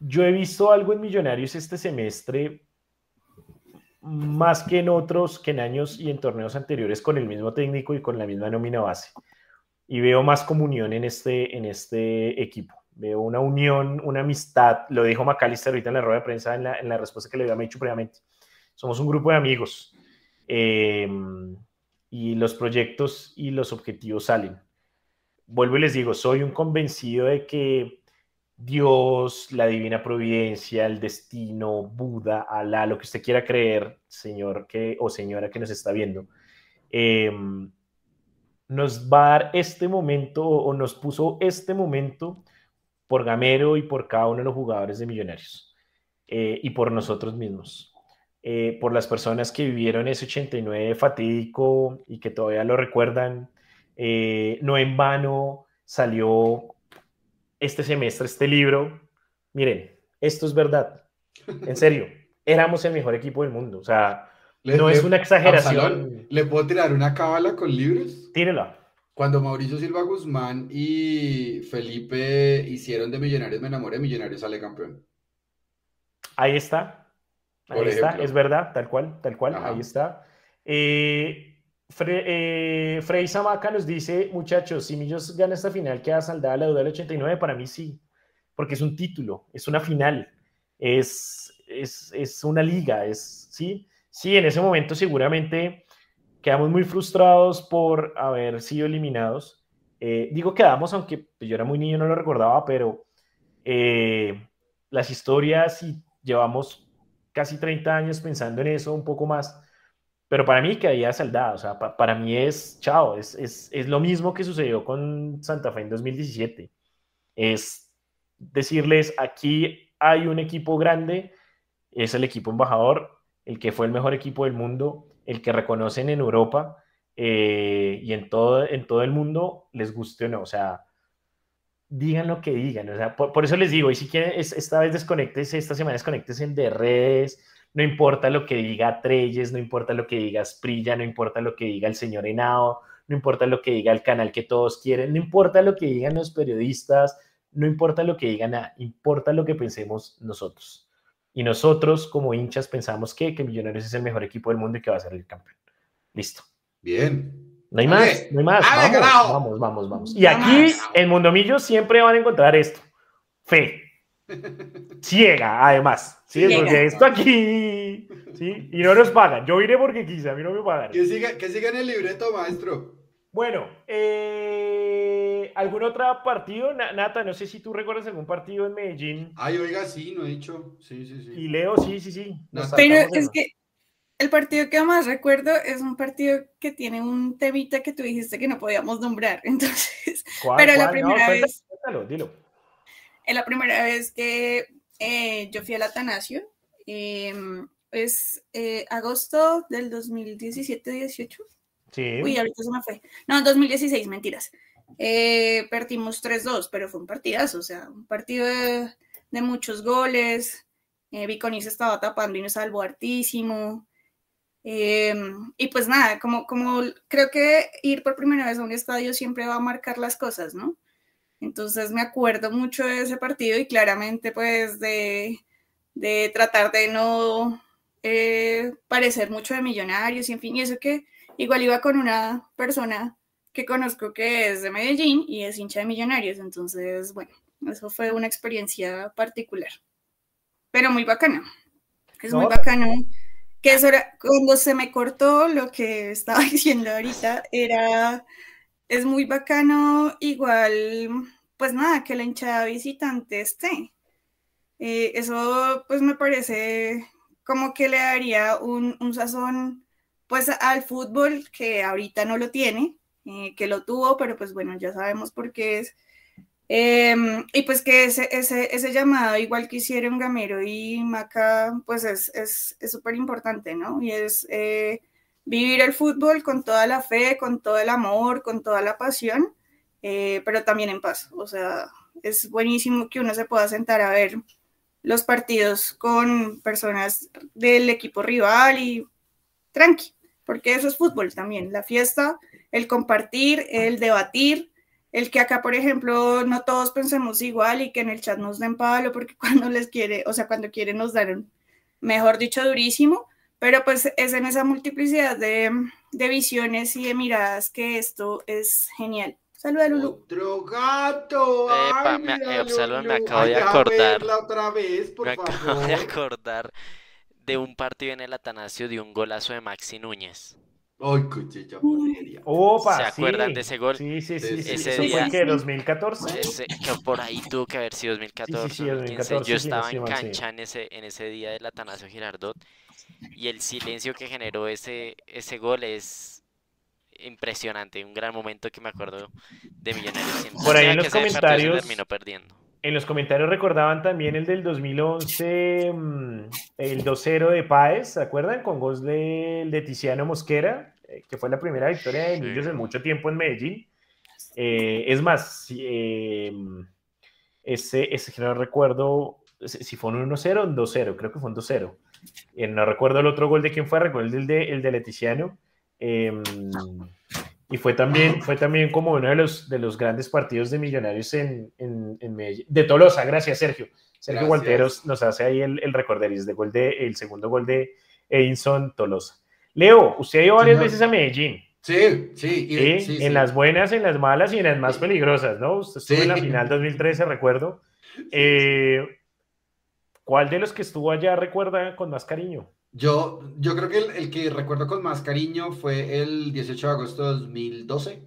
S1: yo he visto algo en Millonarios este semestre más que en otros, que en años y en torneos anteriores con el mismo técnico y con la misma nómina base. Y veo más comunión en este, en este equipo. Veo una unión, una amistad. Lo dijo McAllister ahorita en la rueda de prensa, en la, en la respuesta que le había hecho previamente. Somos un grupo de amigos. Em, y los proyectos y los objetivos salen. Vuelvo y les digo, soy un convencido de que Dios, la divina providencia, el destino, Buda, Alá, lo que usted quiera creer, señor que, o señora que nos está viendo, em, nos va a dar este momento o nos puso este momento por Gamero y por cada uno de los jugadores de Millonarios eh, y por nosotros mismos. Eh, por las personas que vivieron ese 89 fatídico y que todavía lo recuerdan, eh, no en vano salió este semestre, este libro, miren, esto es verdad. En serio, éramos el mejor equipo del mundo. O sea, no es una exageración.
S2: ¿Le puedo tirar una cábala con libros?
S1: Tírela.
S2: Cuando Mauricio Silva Guzmán y Felipe hicieron de Millonarios Me Enamoré, Millonarios sale campeón.
S1: Ahí está. Ahí está, es verdad, tal cual, tal cual, ahí está. Eh, Fre, eh, Frey Samaca nos dice, muchachos, si Millos gana esta final, queda saldada la duda del 89, para mí sí, porque es un título, es una final, es, es, es una liga, es, sí, sí, en ese momento seguramente quedamos muy frustrados por haber sido eliminados. Eh, digo quedamos, aunque pues, yo era muy niño, no lo recordaba, pero eh, las historias y llevamos casi 30 años pensando en eso, un poco más pero para mí quedaría saldada, o sea, para mí es, chao, es, es, es, lo mismo que sucedió con Santa Fe en 2017. Es decirles, aquí hay un equipo grande, es el equipo embajador, el que fue el mejor equipo del mundo, el que reconocen en Europa eh, y en todo, en todo el mundo, les guste o no, o sea, digan lo que digan, o sea, por, eso les digo, y si quieren, esta vez desconectes, esta semana desconectes de redes, no importa lo que diga Treyes, no importa lo que diga Sprilla, no importa lo que diga el señor Henao, no importa lo que diga el canal que todos quieren, no importa lo que digan los periodistas, no importa lo que digan, nada, importa lo que pensemos nosotros. Y nosotros como hinchas pensamos que, que Millonarios es el mejor equipo del mundo y que va a ser el campeón. Listo.
S2: Bien.
S1: No hay más, no hay más. Vamos, vamos, vamos, vamos. Y aquí en Mundomillo siempre van a encontrar esto. Fe. Ciega, además. ¿sí? Porque esto aquí. ¿sí? Y no nos pagan. Yo iré porque quise, a mí no me pagan.
S2: Que siga, que siga en el libreto, maestro.
S1: Bueno, eh, ¿algún otro partido? Nata, no sé si tú recuerdas algún partido en Medellín.
S2: Ay, oiga, sí, no he dicho. Sí, sí, sí.
S1: Y Leo, sí, sí, sí.
S3: Pero es que el partido que más recuerdo es un partido que tiene un temita que tú dijiste que no podíamos nombrar. Entonces, pero la primera vez. dilo. Es la primera vez que eh, yo fui al Atanasio. Em, es eh, agosto del 2017-18. Sí. Uy, ahorita se me fue. No, 2016, mentiras. Eh, perdimos 3-2, pero fue un partidazo, o sea, un partido de, muchos goles. Eh, Viconi se estaba tapando y nos salvó hartísimo. Em, y pues nada, como, como creo que ir por primera vez a un estadio siempre va a marcar las cosas, ¿no? Entonces me acuerdo mucho de ese partido y claramente pues de, de tratar de no eh, parecer mucho de millonarios y en fin, y eso que igual iba con una persona que conozco que es de Medellín y es hincha de millonarios, entonces bueno, eso fue una experiencia particular, pero muy bacana, es muy bacano que eso era, cuando se me cortó lo que estaba diciendo ahorita, era, es muy bacano, igual, pues nada, que la hinchada visitante esté. Eh, eso, pues me parece como que le daría un, un, sazón, pues al fútbol que ahorita no lo tiene, eh, que lo tuvo, pero pues bueno, ya sabemos por qué es Em, y pues que ese, ese, ese, llamado, igual que hicieron Gamero y Maca, pues es súper es, importante, ¿no? Y es eh, vivir el fútbol con toda la fe, con todo el amor, con toda la pasión, eh, pero también en paz. O sea, es buenísimo que uno se pueda sentar a ver los partidos con personas del equipo rival y tranqui, porque eso es fútbol también, la fiesta, el compartir, el debatir el que acá, por ejemplo, no todos pensemos igual y que en el chat nos den palo, porque cuando les quiere, o sea, cuando quieren nos dan, mejor dicho, durísimo, pero pues es en esa multiplicidad de, visiones y de miradas que esto es genial. Saluda, Lulu.
S2: Otro gato.
S4: Epa, me, eh, me acabo de acordar.
S2: Otra vez, por
S4: me acabo de acordar de un partido en el Atanasio de un golazo de Maxi Núñez.
S2: Ay, cuchilla
S1: Opa,
S4: ¿Se acuerdan de ese gol?
S1: Sí, sí, sí. Ese día, fue que 2014.
S4: Ese, que por ahí tuvo que haber sido 2014. Sí, 2014 Yo estaba en cancha en ese, en ese día del Atanasio Girardot y el silencio que generó ese, ese gol es impresionante. Un gran momento que me acuerdo de Millonarios.
S1: Por ahí en los comentarios.
S4: Terminó perdiendo.
S1: En los comentarios recordaban también el del 2011, mm, el 2-0 de Páez, ¿se acuerdan? Con gol de, de Tiziano Mosquera, eh, que fue la primera victoria de Millos en mucho tiempo en Medellín. Eh, es más, eh, ese, ese no recuerdo si fue un 1-0 o un 2-0, creo que fue un 2-0. no recuerdo el otro gol de quién fue, recuerdo el de, el de Leticiano. Y fue también, fue también como uno de los, de los grandes partidos de Millonarios en, en, Medellín. De Tolosa, gracias Sergio. Sergio Gualteros nos hace ahí el, el recorderis de gol de, el segundo gol de Edinson Tolosa. Leo, usted ha ido varias veces a Medellín.
S2: Sí, sí,
S1: sí, En las buenas, en las malas y en las más peligrosas, ¿no? Usted estuvo en la final 2013, recuerdo. Eh, ¿Cuál de los que estuvo allá recuerda con más cariño?
S2: Yo, yo creo que el, que recuerdo con más cariño fue el 18 de agosto de 2012.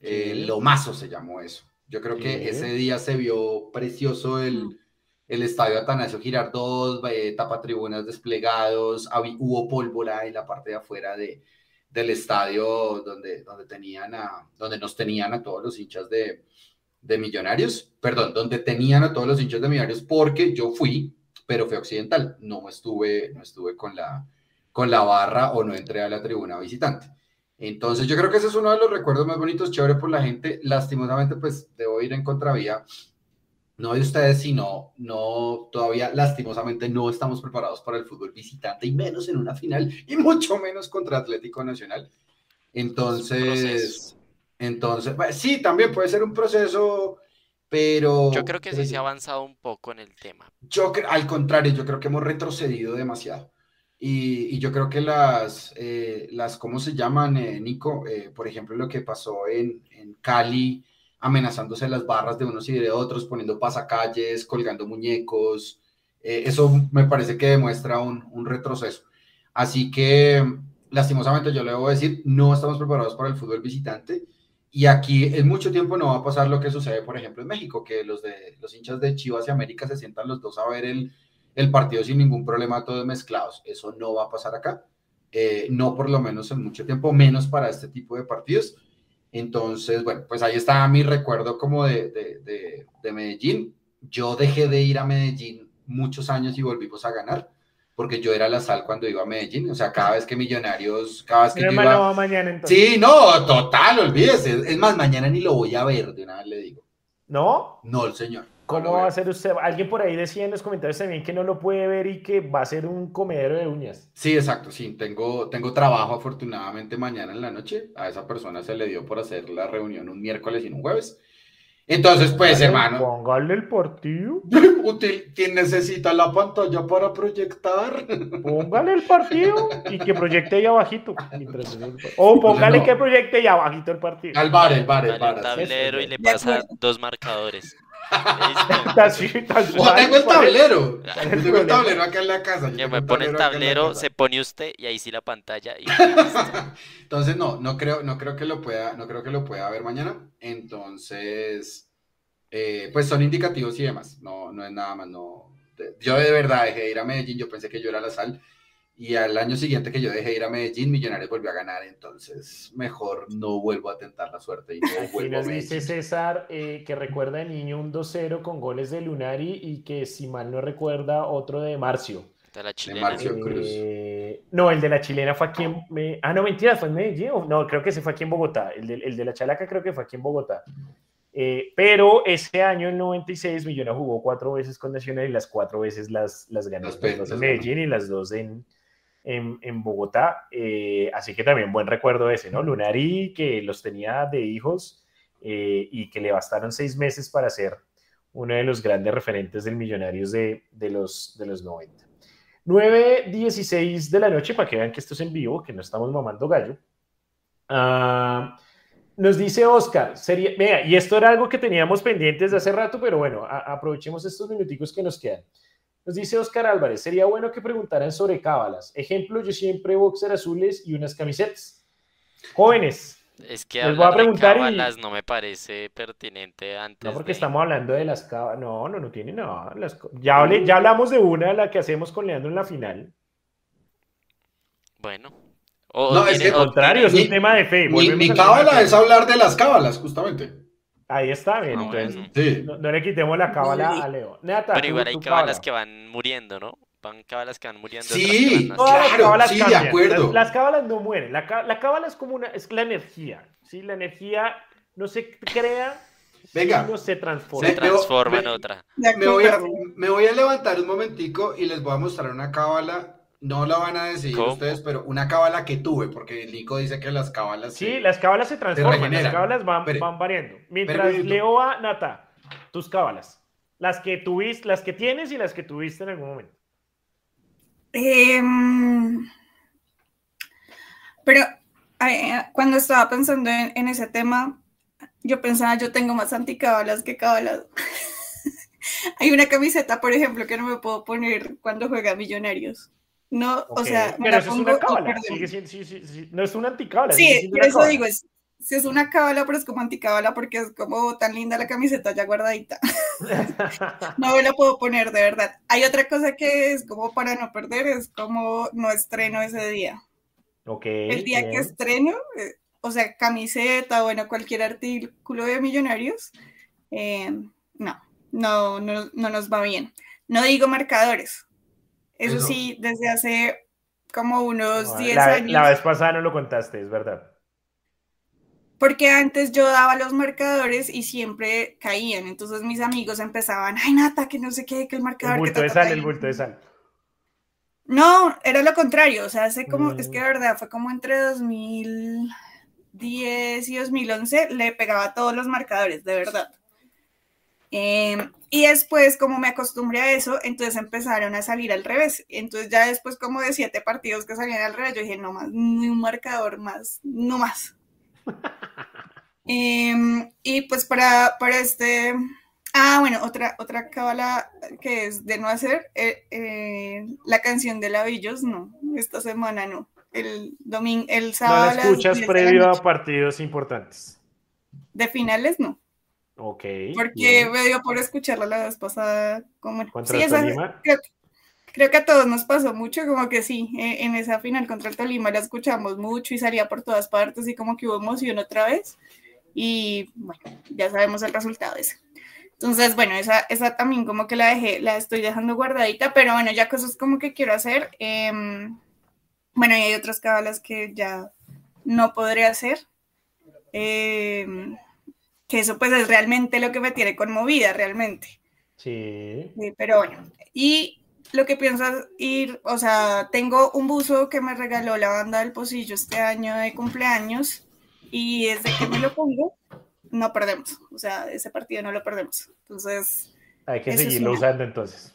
S2: El Lomazo se llamó eso. Yo creo que ese día se vio precioso el, el estadio Atanasio Girardot, eh, tapa tribunas desplegados, hubo pólvora en la parte de afuera de, del estadio donde, donde, tenían a, donde nos tenían a todos los hinchas de, de Millonarios, perdón, donde tenían a todos los hinchas de Millonarios, porque yo fui pero fue occidental. No estuve, no estuve con, la, con la barra o no entré a la tribuna visitante. Entonces yo creo que ese es uno de los recuerdos más bonitos, chévere por la gente. Lastimosamente, pues debo ir en contravía no de ustedes, sino no, todavía lastimosamente no estamos preparados para el fútbol visitante y menos en una final y mucho menos contra Atlético Nacional. Entonces, entonces, sí, también puede ser un proceso, pero...
S4: Yo creo que sí se ha avanzado un poco en el tema.
S2: Yo, al contrario, yo creo que hemos retrocedido demasiado. Y, yo creo que las, eh, las ¿cómo se llaman, eh, Nico? Eh, por ejemplo, lo que pasó en, en Cali, amenazándose las barras de unos y de otros, poniendo pasacalles, colgando muñecos. eso me parece que demuestra un, un, retroceso. Así que, lastimosamente, yo le debo decir, no estamos preparados para el fútbol visitante. Y aquí en mucho tiempo no va a pasar lo que sucede, por ejemplo, en México, que los, de, los hinchas de Chivas y América se sientan los dos a ver el, el partido sin ningún problema, todos mezclados. Eso no va a pasar acá. Eh, no por lo menos en mucho tiempo, menos para este tipo de partidos. Entonces, bueno, pues ahí está mi recuerdo como de, de, de, Medellín. Yo dejé de ir a Medellín muchos años y volvimos a ganar, porque yo era la sal cuando iba a Medellín. O sea, cada vez que Millonarios, cada vez que yo iba...
S1: mañana entonces.
S2: Sí, no, total, olvídese. Es más, mañana ni lo voy a ver, de una vez le digo.
S1: ¿No?
S2: No, el señor.
S1: ¿Cómo va a ser usted? Alguien por ahí decía en los comentarios también que no lo puede ver y que va a ser un comedero de uñas.
S2: Sí, exacto, sí. Tengo, tengo trabajo afortunadamente mañana en la noche. A esa persona se le dio por hacer la reunión un miércoles y un jueves. Entonces, pues, hermano.
S1: Póngale el partido.
S2: Útil, ¿quién necesita la pantalla para proyectar?
S1: Póngale el partido y que proyecte ahí abajito. O póngale que proyecte ahí abajito el partido.
S2: Al bar, el bar, el bar.
S4: tablero y le pasa dos marcadores.
S2: Yo tengo el tablero. Yo tengo el tablero acá en la casa.
S4: Yo me pone el tablero, se pone usted y ahí sí la pantalla.
S2: Entonces no, no creo, no creo que lo pueda, no creo que lo pueda ver mañana. Entonces, eh, pues son indicativos y demás. No, no es nada más. No, yo de verdad dejé de ir a Medellín. Yo pensé que yo era la sal y al año siguiente que yo dejé ir a Medellín, Millonarios volvió a ganar, entonces mejor no vuelvo a tentar la suerte. Y no vuelvo
S1: nos dice César eh, que recuerda de niño un 2-0 con goles de Lunari y que si mal no recuerda otro de Marcio.
S4: De la chilena.
S2: Marcio Cruz.
S1: Eh, no, el de la chilena fue aquí en... Me... Ah, no, mentira, fue en Medellín. No, creo que se fue aquí en Bogotá. El de, el de la chalaca creo que fue aquí en Bogotá. Eh, pero ese año, en 96, Millona jugó cuatro veces con Nacional y las cuatro veces las, las ganó. Las dos en Medellín y las dos en, en, Bogotá. Eh, así que también buen recuerdo ese, ¿no? Lunari, que los tenía de hijos eh, y que le bastaron seis meses para ser uno de los grandes referentes del Millonarios de, de los, de los 90. 9.16 de la noche, para que vean que esto es en vivo, que no estamos mamando gallo. Ah, nos dice Oscar, sería, vea, y esto era algo que teníamos pendientes de hace rato, pero bueno, aprovechemos estos minuticos que nos quedan. Nos dice Oscar Álvarez, sería bueno que preguntaran sobre cábalas. Ejemplo, yo siempre boxer azules y unas camisetas. Jóvenes.
S4: Es que les voy a preguntar de cábalas no me parece pertinente antes.
S1: No, porque estamos hablando de las cábalas. No, no, no tiene nada. Ya, ya hablamos de una, la que hacemos con Leandro en la final.
S4: Bueno.
S1: no, es que, contrario, es un tema de fe.
S2: mi cábala es hablar de las cábalas, justamente.
S1: Ahí está bien, ah, entonces no, le quitemos la cábala a Leo.
S4: Pero igual hay cábalas que van muriendo, ¿no? Van cábalas que van muriendo.
S2: Sí, claro, sí, de acuerdo.
S1: Las, cábalas no mueren. La, la, cábala es como una, es la energía, ¿sí? La energía no se crea, Venga, no se transforma.
S4: Se transforma en otra.
S2: Me voy, a, me voy a levantar un momentico y les voy a mostrar una cábala no la van a decir ustedes, pero una cábala que tuve, porque Nico dice que las cábalas.
S1: Sí, las cábalas se transforman, las cábalas van, van variando. Mientras Leo Nata, tus cábalas. Las que tuviste, las que tienes y las que tuviste en algún momento.
S3: Em, pero cuando estaba pensando en, ese tema, yo pensaba, yo tengo más anticábalas que cábalas. Hay una camiseta, por ejemplo, que no me puedo poner cuando juega Millonarios. No, o sea,
S1: pero eso es una cábala. sí, sí, sí, no es una anticábala.
S3: Sí, por eso digo, es, si es una cábala, pero es como anticábala porque es como tan linda la camiseta ya guardadita. no me la puedo poner, de verdad. Hay otra cosa que es como para no perder, es como no estreno ese día.
S1: Ok.
S3: El día que estreno, eh, o sea, camiseta, bueno, cualquier artículo de millonarios, eh, no, no, no, no nos va bien. No digo marcadores, eso, sí, desde hace como unos 10 años.
S1: La vez pasada no lo contaste, es verdad.
S3: porque antes yo daba los marcadores y siempre caían. Entonces mis amigos empezaban, ay, Nata, que no sé qué, que el marcador.
S1: El bulto
S3: que
S1: de sal, el bulto de sal.
S3: No, era lo contrario. O sea, hace como, es que
S1: Mm.
S3: de verdad fue como entre 2010 y 2011, le pegaba todos los marcadores, de verdad. Em, y después, como me acostumbré a eso, entonces empezaron a salir al revés. Entonces ya después como de siete partidos que salían al revés, yo dije, no más, ni un marcador más, no más. Em, y pues para, para este... Ah, bueno, otra, otra cábala que es de no hacer, eh, eh, la canción de Lavillos, no, esta semana no. El domingo, el
S1: No
S3: sábado.
S1: la
S3: las
S1: escuchas
S3: 10 de la
S1: previo a partidos importantes.
S3: De finales no.
S1: Ok.
S3: Porque
S1: bien.
S3: me dio por escucharla la vez pasada. Como,
S1: ¿Contra
S3: sí,
S1: el Tolima?
S3: creo, creo que a todos nos pasó mucho, como que sí, eh, en esa final contra el Tolima la escuchamos mucho y salía por todas partes y como que hubo emoción otra vez. Y bueno, ya sabemos el resultado ese. Entonces, bueno, esa, esa también como que la dejé, la estoy dejando guardadita, pero bueno, ya cosas como que quiero hacer. em, bueno, y hay otras cábalas que ya no podré hacer. em, que eso pues es realmente lo que me tiene conmovida, realmente.
S1: Sí.
S3: Sí, pero bueno. Y lo que pienso es ir, o sea, tengo un buzo que me regaló la banda del Pocillo este año de cumpleaños y desde que me lo pongo, no perdemos. O sea, ese partido no lo perdemos. Entonces,
S1: Hay que seguirlo
S3: una.
S1: usando entonces.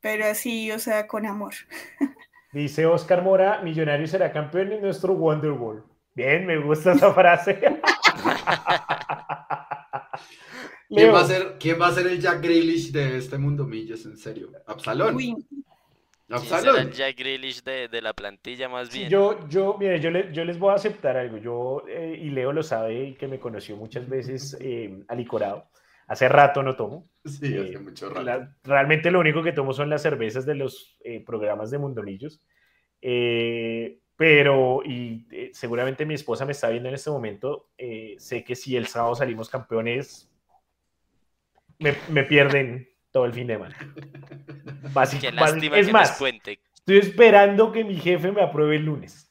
S3: pero así, o sea, con amor.
S1: Dice Oscar Mora, Millonario será campeón en nuestro Wonderwall. Bien, me gusta esa frase.
S2: ¿Quién va, a ser, ¿Quién va a ser el Jack Grealish de este mundo millos? En serio. Absalón.
S3: Uy,
S4: ¿Quién será
S2: Absalón.
S4: el Jack Grealish de, de la plantilla más bien?
S1: Yo, yo, mire, yo, le- yo les voy a aceptar algo. Yo, eh, y Leo lo sabe, y que me conoció muchas veces eh, alicorado. Hace rato no tomo.
S2: Sí,
S1: Eh,
S2: hace mucho rato.
S1: La- realmente lo único que tomo son las cervezas de los eh, programas de Mundomillos. Eh, pero, y eh, seguramente mi esposa me está viendo en este momento, eh, sé que si el sábado salimos campeones, me, me pierden todo el fin de semana. Básic-
S4: Qué
S1: básic-
S4: lástima
S1: es
S4: que
S1: más,
S4: cuente.
S1: estoy esperando que mi jefe me apruebe el lunes.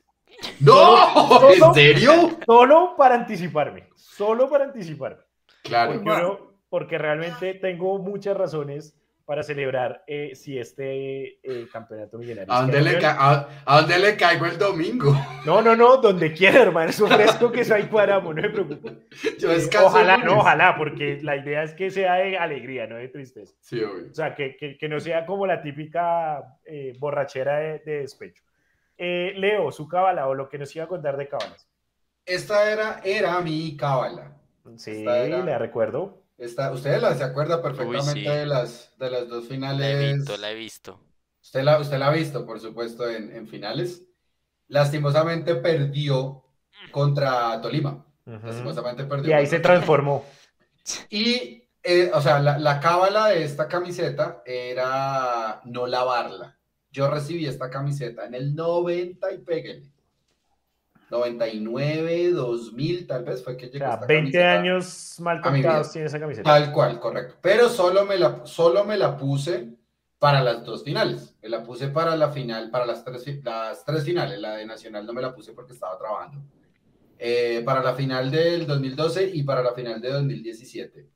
S2: ¡No!
S1: solo-
S2: ¿En serio?
S1: Solo para anticiparme, solo para anticiparme.
S2: Claro.
S1: Porque, porque realmente tengo muchas razones para celebrar eh, si este eh, campeonato millonario.
S2: ¿A
S1: es
S2: dónde, le a, a dónde le caigo el domingo?
S1: No, no, no, donde quiera, hermano. Eso fresco que ahí cuadramos, no se preocupe.
S2: Yo
S1: Eh, ojalá, no, ojalá, porque la idea es que sea de alegría, no de tristeza.
S2: Sí, obvio.
S1: O sea, que, que- que no sea como la típica eh, borrachera de, de despecho. Eh, Leo, su cábala o lo que nos iba a contar de cábalas.
S2: Esta era, era mi cábala.
S1: Sí,
S2: era-
S1: le recuerdo.
S2: Usted la, se acuerda perfectamente
S4: sí.
S2: de, las, de las dos
S4: La
S2: finales.
S4: he visto, la he visto.
S2: Usted la, usted la ha visto, por supuesto, en, en finales. Lastimosamente perdió contra Tolima.
S1: Ujú.
S2: Lastimosamente perdió.
S1: Y ahí se transformó.
S2: Y, eh, o sea, la, la cábala de esta camiseta era no lavarla. Yo recibí esta camiseta en el 90 y pégale. 99, 2000, tal vez fue que
S1: O
S2: llegó
S1: sea,
S2: esta
S1: 20
S2: camiseta.
S1: años mal contados tiene esa camiseta.
S2: Tal cual, correcto. Pero solo me la, solo me la puse para las dos finales. Me la puse para la final, para las tres, las tres finales. La de Nacional no me la puse porque estaba trabajando. Eh, para la final del 2012 y para la final de 2017.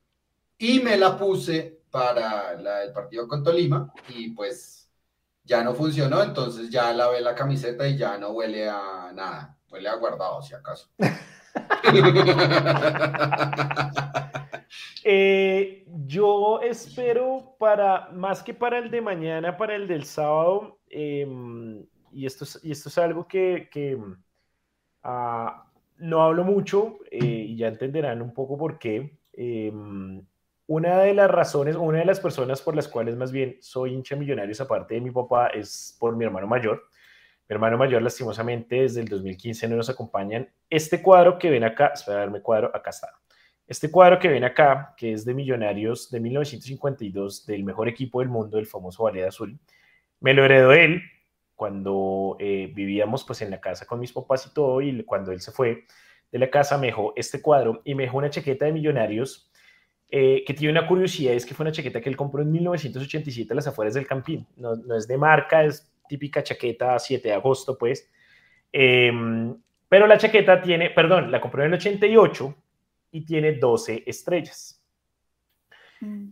S2: Y me la puse para la del partido con Tolima y pues ya no funcionó, entonces ya lavé la camiseta y ya no huele a nada. Huele a guardado, si acaso.
S1: Eh, yo espero para, más que para el de mañana, para el del sábado, em, y, esto es, y esto es algo que, que, ah, no hablo mucho eh, y ya entenderán un poco por qué. Em, una de las razones, una de las personas por las cuales más bien soy hincha millonarios, aparte de mi papá, es por mi hermano mayor. Mi hermano mayor, lastimosamente, desde el 2015 no nos acompañan. Este cuadro que ven acá, espera darme cuadro, acá está. Este cuadro que ven acá, que es de Millonarios de 1952, del mejor equipo del mundo, el famoso Ballet Azul, me lo heredó él cuando eh, vivíamos pues en la casa con mis papás y todo, y cuando él se fue de la casa me dejó este cuadro y me dejó una chaqueta de Millonarios eh, que tiene una curiosidad, es que fue una chaqueta que él compró en 1987 a las afueras del Campín. No, no es de marca, es típica chaqueta 7 de agosto, pues. Eh, pero la chaqueta tiene, perdón, la compré en el 88 y tiene 12 estrellas. Mm.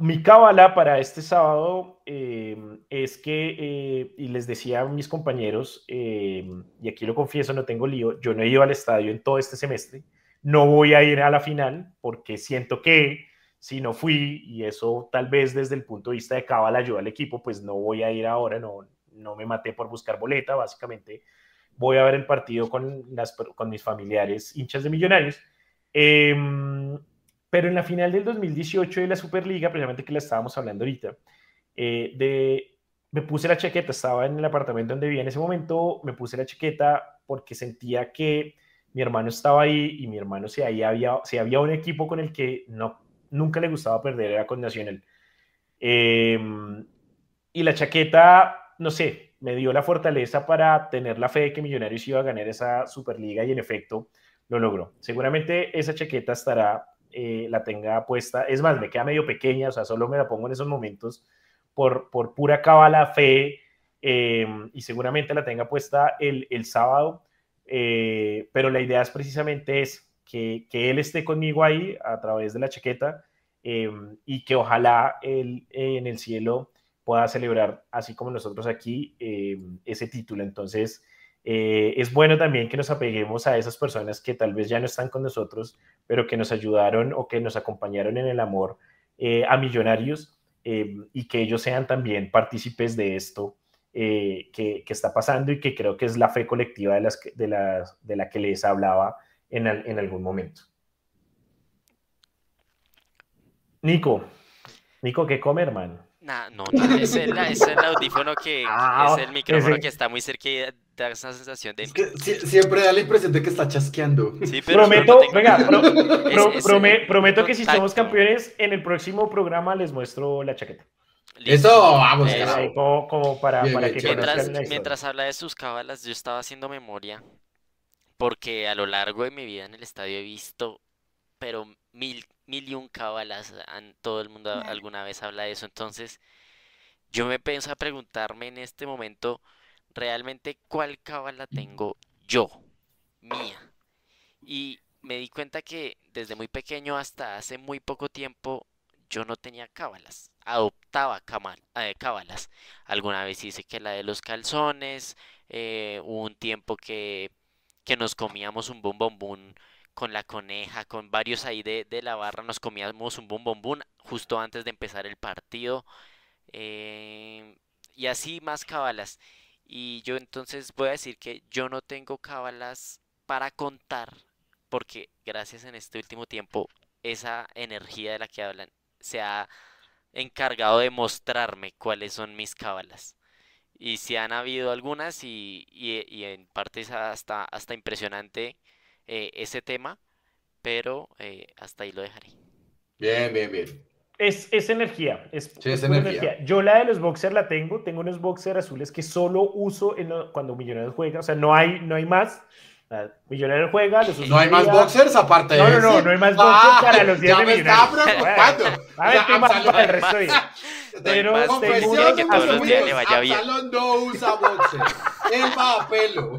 S1: Mi cábala para este sábado em, es que, eh, y les decía a mis compañeros, em, y aquí lo confieso, no tengo lío, yo no he ido al estadio en todo este semestre, no voy a ir a la final porque siento que si no fui, y eso tal vez desde el punto de vista de cábala ayuda al equipo, pues no voy a ir ahora, no, no me maté por buscar boleta, básicamente voy a ver el partido con, las, con mis familiares hinchas de millonarios. Em, pero en la final del 2018 de la Superliga, precisamente que la estábamos hablando ahorita, eh, de, me puse la chaqueta, estaba en el apartamento donde vivía en ese momento, me puse la chaqueta porque sentía que mi hermano estaba ahí y mi hermano si, ahí había, si había un equipo con el que no, nunca le gustaba perder, era con Nacional. Em, y la chaqueta, no sé, me dio la fortaleza para tener la fe de que Millonarios iba a ganar esa Superliga y en efecto lo logró. Seguramente esa chaqueta estará eh, la tenga puesta. Es más, me queda medio pequeña, o sea, solo me la pongo en esos momentos por, por pura cábala fe em, y seguramente la tenga puesta el, el sábado. Eh, pero la idea es precisamente es que, que, él esté conmigo ahí a través de la chaqueta em, y que ojalá él en el cielo pueda celebrar, así como nosotros aquí, em, ese título. Entonces, eh, es bueno también que nos apeguemos a esas personas que tal vez ya no están con nosotros, pero que nos ayudaron o que nos acompañaron en el amor eh, a millonarios eh, y que ellos sean también partícipes de esto que, que, está pasando y que creo que es la fe colectiva de, las, de, la, de la que les hablaba en, en algún momento. Nico, Nico, ¿qué come, hermano?
S4: no, no, es el, es el audífono que ah, es el micrófono que está muy cerca y da esa sensación de.
S2: siempre da la impresión de que está chasqueando.
S1: Sí, pero prometo, venga, prometo que si somos campeones, en el próximo programa les muestro la chaqueta.
S2: Eso, vamos,
S1: como, para, para que
S4: mientras, mientras habla de sus cábalas, yo estaba haciendo memoria porque a lo largo de mi vida en el estadio he visto, pero mil mil y un cábalas, todo el mundo alguna vez habla de eso, entonces yo me pienso a preguntarme en este momento realmente cuál cábala tengo yo, mía. Y me di cuenta que desde muy pequeño hasta hace muy poco tiempo yo no tenía cábalas, adoptaba eh, cábalas. Alguna vez hice que la de los calzones, eh, hubo un tiempo que, que nos comíamos un bombombún con la coneja, con varios ahí de, la barra, nos comíamos un bum bum justo antes de empezar el partido. Eh, y así más cábalas. Y yo entonces voy a decir que yo no tengo cábalas para contar, porque gracias en este último tiempo, esa energía de la que hablan se ha encargado de mostrarme cuáles son mis cábalas. Y si han habido algunas y, y, en parte es hasta, hasta impresionante eh, ese tema, pero eh, hasta ahí lo dejaré.
S2: Bien, bien, bien.
S1: Es, es energía. Es,
S2: es energía.
S1: Yo la de los boxers la tengo. Tengo unos boxers azules que solo uso en cuando Millonarios juega. O sea, no hay, no hay más. Millonarios juega.
S2: no hay más boxers aparte
S1: de
S2: No,
S1: no, no, no hay más boxers ah, para los días
S2: de
S1: Millonarios.
S2: Ya me estaba preocupando.
S1: A ver, qué más para el resto de
S4: Pero tengo uno que todos los días le vaya bien.
S2: Absalón no usa boxers. Él va a pelo.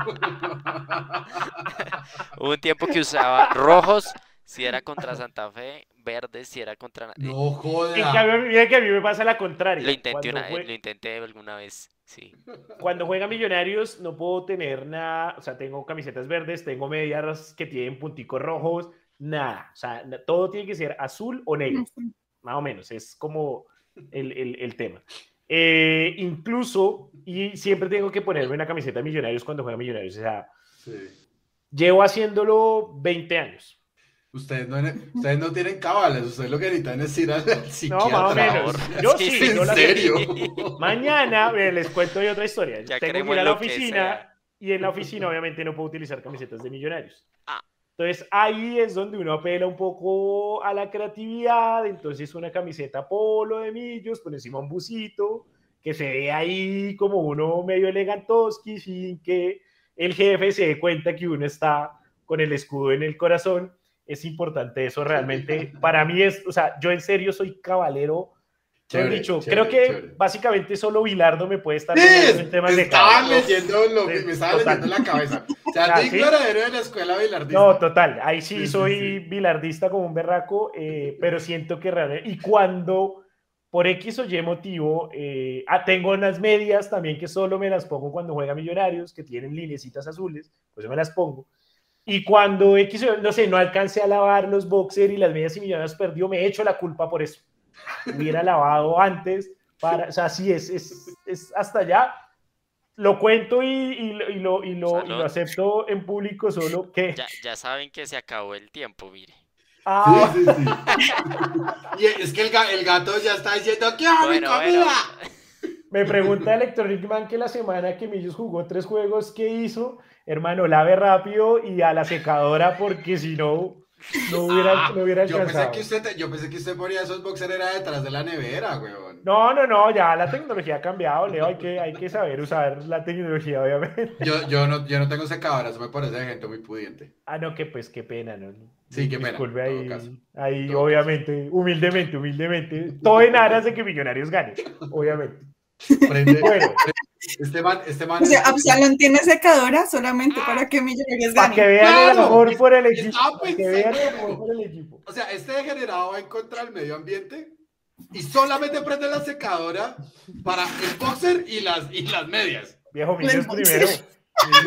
S4: Hubo un tiempo que usaba rojos si era contra Santa Fe, verde si era contra...
S2: No joda.
S1: En cambio, mira que a mí me pasa la contraria.
S4: Lo intenté, lo intenté alguna vez, sí.
S1: Cuando juega Millonarios no puedo tener nada, o sea, tengo camisetas verdes, tengo medias que tienen punticos rojos, nada. O sea, todo tiene que ser azul o negro, más o menos. Es como el, el, el tema. Eh, incluso, y siempre tengo que ponerme una camiseta de Millonarios cuando juega Millonarios. O sea, llevo haciéndolo 20 años.
S2: Ustedes no, ustedes no tienen cábalas, ustedes lo que necesitan es ir al, psiquiatra. No,
S1: más o menos. Yo sí,
S2: ¿En serio?
S1: Mañana les cuento otra historia. Tengo que ir a la oficina y en la oficina obviamente no puedo utilizar camisetas de millonarios.
S4: Ah.
S1: Entonces ahí es donde uno apela un poco a la creatividad. Entonces una camiseta polo de millos, por encima un busito, que se ve ahí como uno medio elegantoski sin que el jefe se dé cuenta que uno está con el escudo en el corazón es importante eso realmente. Para mí es, o sea, yo en serio soy caballero Chévere, dicho, creo que básicamente solo Bilardo me puede estar
S2: en temas de Estaban leyendo lo que me estaba leyendo en la cabeza. O sea, ¿Ah, de la escuela bilardista.
S1: No, total. Ahí sí, soy bilardista como un berraco, eh, pero siento que realmente. Y cuando por X o Y motivo, eh, ah, tengo unas medias también que solo me las pongo cuando juega Millonarios, que tienen linecitas azules, pues yo me las pongo. Y cuando X, no sé, no alcancé a lavar los boxers y las medias y Millonarios perdió, me echo la culpa por eso hubiera lavado antes. Para, o sea, sí, es, es, es hasta allá. Lo cuento y, y, y, lo, y, lo, lo, acepto en público, solo que...
S4: Ya, ya, saben que se acabó el tiempo, mire.
S2: Ah. Sí, sí, sí. y es que el, el, gato ya está diciendo, ¿qué bueno, comida?
S1: Me pregunta Electronic Man que la semana que Millos jugó tres juegos, ¿qué hizo? Hermano, lave rápido y a la secadora porque si no, no hubiera, ah, no hubiera alcanzado.
S2: Yo pensé, que usted, yo pensé que usted ponía esos boxers era detrás de la nevera, weón.
S1: No, no, no, ya la tecnología ha cambiado, Leo. Hay que, hay que saber usar la tecnología, obviamente.
S2: Yo, yo, no, yo no tengo secadora, eso me parece gente muy pudiente.
S1: Ah, no, que pues qué pena, ¿no?
S2: Sí, qué pena.
S1: Disculpe ahí, ahí obviamente, humildemente, humildemente. Todo en aras de que Millonarios gane, obviamente.
S2: Prende, bueno. Este man, este man.
S3: O sea, Absalón tiene secadora solamente para que Millonarios
S1: gane. Para que vean el amor por el equipo. Para que vean el amor por el equipo.
S2: O sea, este degenerado va en contra del medio ambiente y solamente prende la secadora para el boxer y las, y las medias.
S1: Viejo, Millos primero.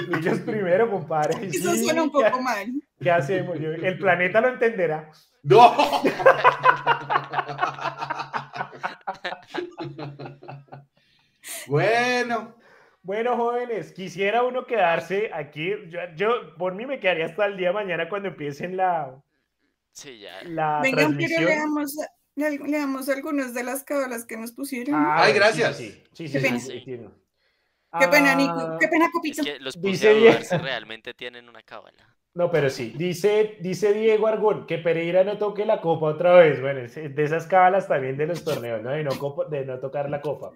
S1: Millos primero, compadre.
S3: Eso suena un poco mal.
S1: ¿Qué hacemos? El planeta lo entenderá.
S2: ¡No! Bueno.
S1: Bueno, jóvenes, quisiera uno quedarse aquí. Yo, por mí me quedaría hasta el día de mañana cuando empiecen la,
S4: sí, ya.
S1: la Vengan, transmisión.
S3: leamos, leamos algunas de las cábalas que nos pusieron.
S2: Ay, gracias.
S1: Sí, sí, sí.
S3: Qué pena, Nico. Qué pena, Copito.
S4: Es que los puse a dudar si realmente tienen una cábala.
S1: No, pero sí. Dice, dice Diego Argón que Pereira no toque la copa otra vez. Bueno, de esas cábalas también de los torneos, ¿no? De no, de no tocar la copa.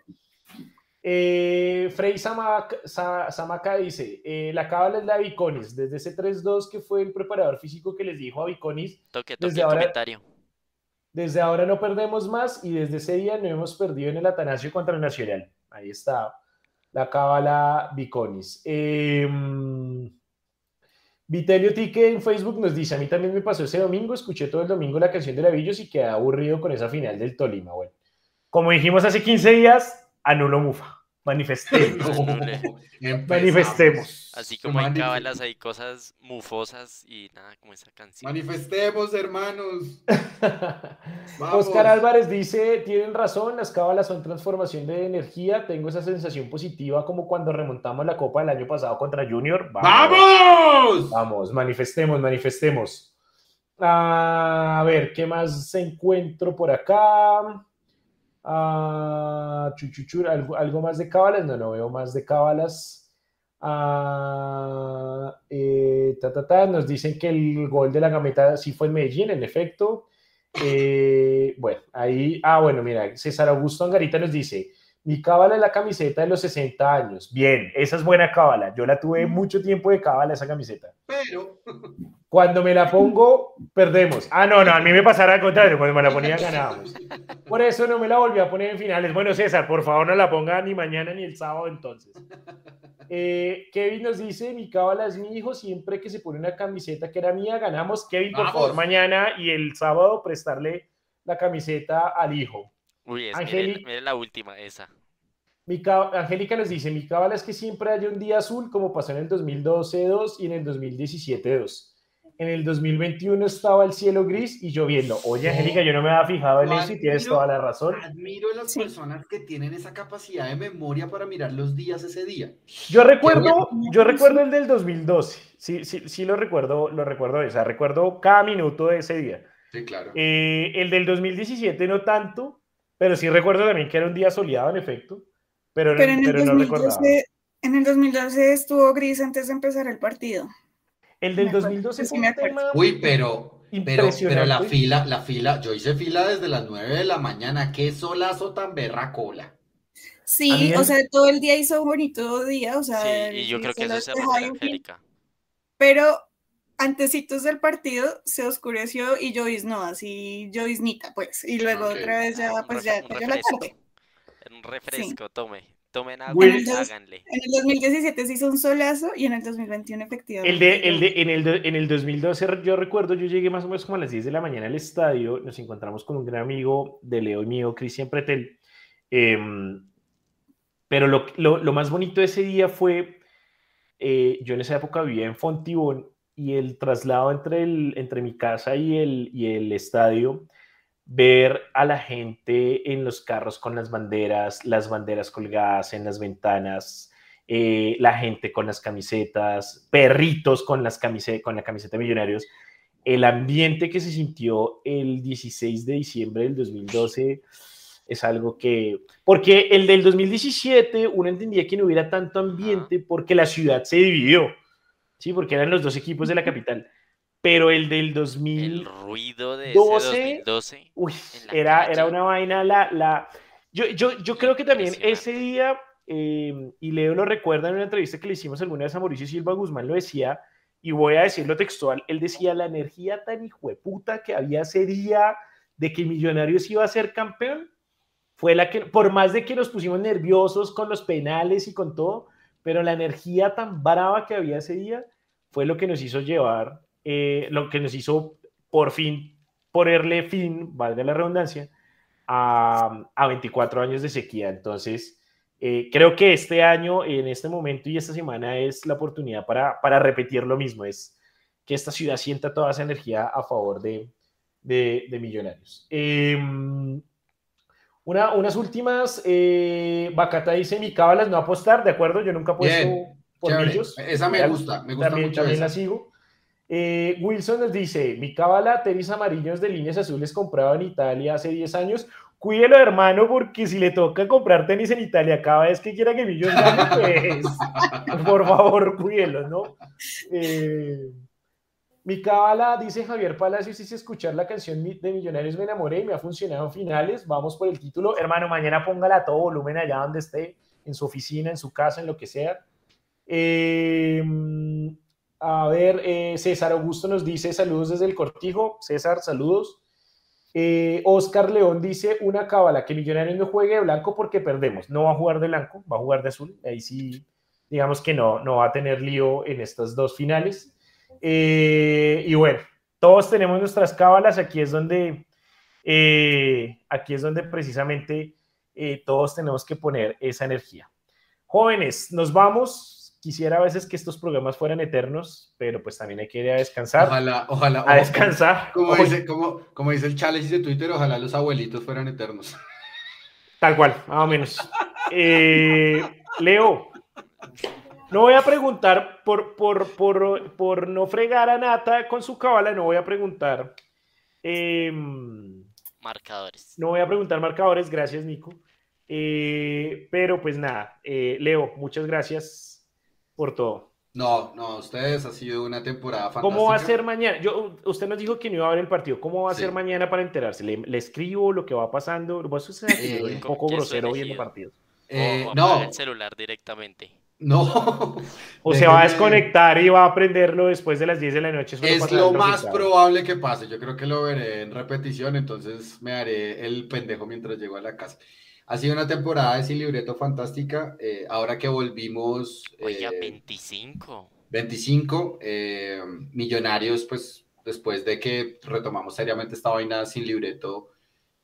S1: Eh, Frey Samaka, dice, eh, la cábala es la Viconis, desde ese 3-2 que fue el preparador físico que les dijo a Viconis,
S4: desde, ahora,
S1: desde ahora no perdemos más y desde ese día no hemos perdido en el Atanasio contra el Nacional. Ahí está la cábala Viconis. Em, Vitelio Tique en Facebook nos dice, a mí también me pasó ese domingo, escuché todo el domingo la canción de la Villos y quedé aburrido con esa final del Tolima. Bueno, como dijimos hace 15 días, anulo Mufa. Manifestemos. Manifestemos.
S4: Así como hay cábalas, hay cosas mufosas y nada como esa canción.
S2: Manifestemos, hermanos.
S1: Oscar Álvarez dice: Tienen razón, las cábalas son transformación de energía. Tengo esa sensación positiva como cuando remontamos la copa del año pasado contra Junior.
S2: ¡Vamos!
S1: Vamos, manifestemos, manifestemos. a ver, ¿qué más encuentro por acá? Ah, ¿algo, más de cábalas? No, no veo más de cábalas. Ah, eh, nos dicen que el gol de la gameta sí fue en Medellín, en efecto. Eh, bueno, ahí, ah, bueno, mira, César Augusto Angarita nos dice, mi cábala es la camiseta de los 60 años. Bien, esa es buena cábala. Yo la tuve mucho tiempo de cábala esa camiseta.
S2: Pero
S1: cuando me la pongo, perdemos. Ah, no, no, a mí me pasará al contrario, cuando me la ponía ganábamos. Por eso no me la volví a poner en finales. Bueno, César, por favor no la ponga ni mañana ni el sábado entonces. Eh, Kevin nos dice, mi cábala es mi hijo, siempre que se pone una camiseta que era mía, ganamos. Kevin, por favor, mañana y el sábado prestarle la camiseta al hijo.
S4: Uy, es, Angélica, la última, esa.
S1: Mi, Angélica nos dice, mi cábala es que siempre haya un día azul, como pasó en el 2012-2 y en el 2017-2 en el 2021 estaba el cielo gris y lloviendo. Oye, Angélica, yo no me había fijado en eso y tienes toda la razón.
S2: Admiro a las personas que tienen esa capacidad de memoria para mirar los días ese día.
S1: Yo recuerdo, yo recuerdo el del 2012. Sí, sí, sí lo recuerdo, lo recuerdo esa. Recuerdo cada minuto de ese día.
S2: Sí, claro.
S1: Eh, el del 2017 no tanto, pero sí recuerdo también que era un día soleado, en efecto. Pero, no, en, pero no recordaba.
S3: En el 2012 estuvo gris antes de empezar el partido.
S1: El del 2012 fue un tema
S2: Uy, pero, pero, pero la fila, la fila, yo hice fila desde las 9 de la mañana, qué solazo tan berracola.
S3: Sí, o sea, todo el día hizo un bonito día, o sea.
S4: Sí, y yo creo que eso se Angélica.
S3: Pero antecitos del partido se oscureció y lloviznó, así lloviznita, pues. Y luego otra vez ya, pues ya cayó la tarde.
S4: Un refresco, tome. Tomen agua en el,
S3: háganle. En el 2017 se hizo un solazo y en el 2021 efectivamente.
S1: El de, el de, en, el en el 2012 yo recuerdo, yo llegué más o menos como a las 10 de la mañana al estadio, nos encontramos con un gran amigo de Leo y mío, Cristian Pretel. Em, pero lo, lo, lo, más bonito de ese día fue, eh, yo en esa época vivía en Fontibón y el traslado entre, el, entre mi casa y el, y el estadio ver a la gente en los carros con las banderas, las banderas colgadas en las ventanas, eh, la gente con las camisetas, perritos con, las camisetas, con la camiseta de Millonarios, el ambiente que se sintió el 16 de diciembre del 2012 es algo que, porque el del 2017 uno entendía que no hubiera tanto ambiente porque la ciudad se dividió, ¿sí? Porque eran los dos equipos de la capital pero el del 2012,
S4: el ruido de 2012
S1: uy, era, era una vaina, la, la... Yo, yo, yo creo que también ese día, em, y Leo lo recuerda en una entrevista que le hicimos alguna vez a Mauricio Silva Guzmán, lo decía, y voy a decirlo textual, él decía la energía tan hijueputa que había ese día de que Millonarios iba a ser campeón, fue la que, por más de que nos pusimos nerviosos con los penales y con todo, pero la energía tan brava que había ese día fue lo que nos hizo llevar eh, lo que nos hizo por fin ponerle fin, valga la redundancia, a, a 24 años de sequía. Entonces, eh, creo que este año, en este momento y esta semana es la oportunidad para, para repetir lo mismo, es que esta ciudad sienta toda esa energía a favor de, de, millonarios. Em, una, unas últimas, eh, Bacata dice, mi cábalas no apostar, ¿de acuerdo? Yo nunca apuesto por ellos.
S2: Esa me gusta, me gusta
S1: también,
S2: mucho.
S1: También la sigo. Eh, Wilson nos dice, mi cábala tenis amarillos de líneas azules comprado en Italia hace 10 años. Cuídelo, hermano, porque si le toca comprar tenis en Italia cada vez que quiera que Millos gane, pues por favor, cuídelo, ¿no? Eh, mi cábala, dice Javier Palacios, hice escuchar la canción de Millonarios Me Enamoré y me ha funcionado finales. Vamos por el título. Hermano, mañana póngala a todo volumen allá donde esté, en su oficina, en su casa, en lo que sea. Eh, a ver, eh, César Augusto nos dice saludos desde el cortijo. César, saludos. Eh, Oscar León dice una cábala que Millonarios no juegue de blanco porque perdemos. No va a jugar de blanco, va a jugar de azul. Ahí sí, digamos que no, no va a tener lío en estas dos finales. Eh, y bueno, todos tenemos nuestras cábalas. Aquí es donde, aquí es donde precisamente todos tenemos que poner esa energía. Jóvenes, nos vamos quisiera a veces que estos programas fueran eternos, pero pues también hay que ir a descansar.
S2: Ojalá, ojalá.
S1: A descansar.
S2: Como, dice, como, como dice el challenge de Twitter, ojalá los abuelitos fueran eternos.
S1: Tal cual, más o menos. Eh, Leo, no voy a preguntar por, por, por, por, no fregar a Nata con su cabala, no voy a preguntar. Em,
S4: marcadores.
S1: No voy a preguntar marcadores, gracias Nico. Eh, pero pues nada, eh, Leo, muchas gracias por todo.
S2: No, no, ustedes ha sido una temporada fantástica.
S1: ¿Cómo va a ser mañana? Yo, usted nos dijo que no iba a ver el partido. ¿Cómo va a ser mañana para enterarse? ¿Le, escribo lo que va pasando? Vos usted eh, un poco grosero viendo partidos.
S4: Eh, no. el celular directamente.
S2: No.
S1: o se va a desconectar y va a aprenderlo después de las 10 de la noche.
S2: Es lo más probable que pase. Yo creo que lo veré en repetición, entonces me haré el pendejo mientras llego a la casa. Ha sido una temporada de sin libreto fantástica. Eh, ahora que volvimos.
S4: Oye, 25.
S2: 25. millonarios, pues después de que retomamos seriamente esta vaina sin libreto,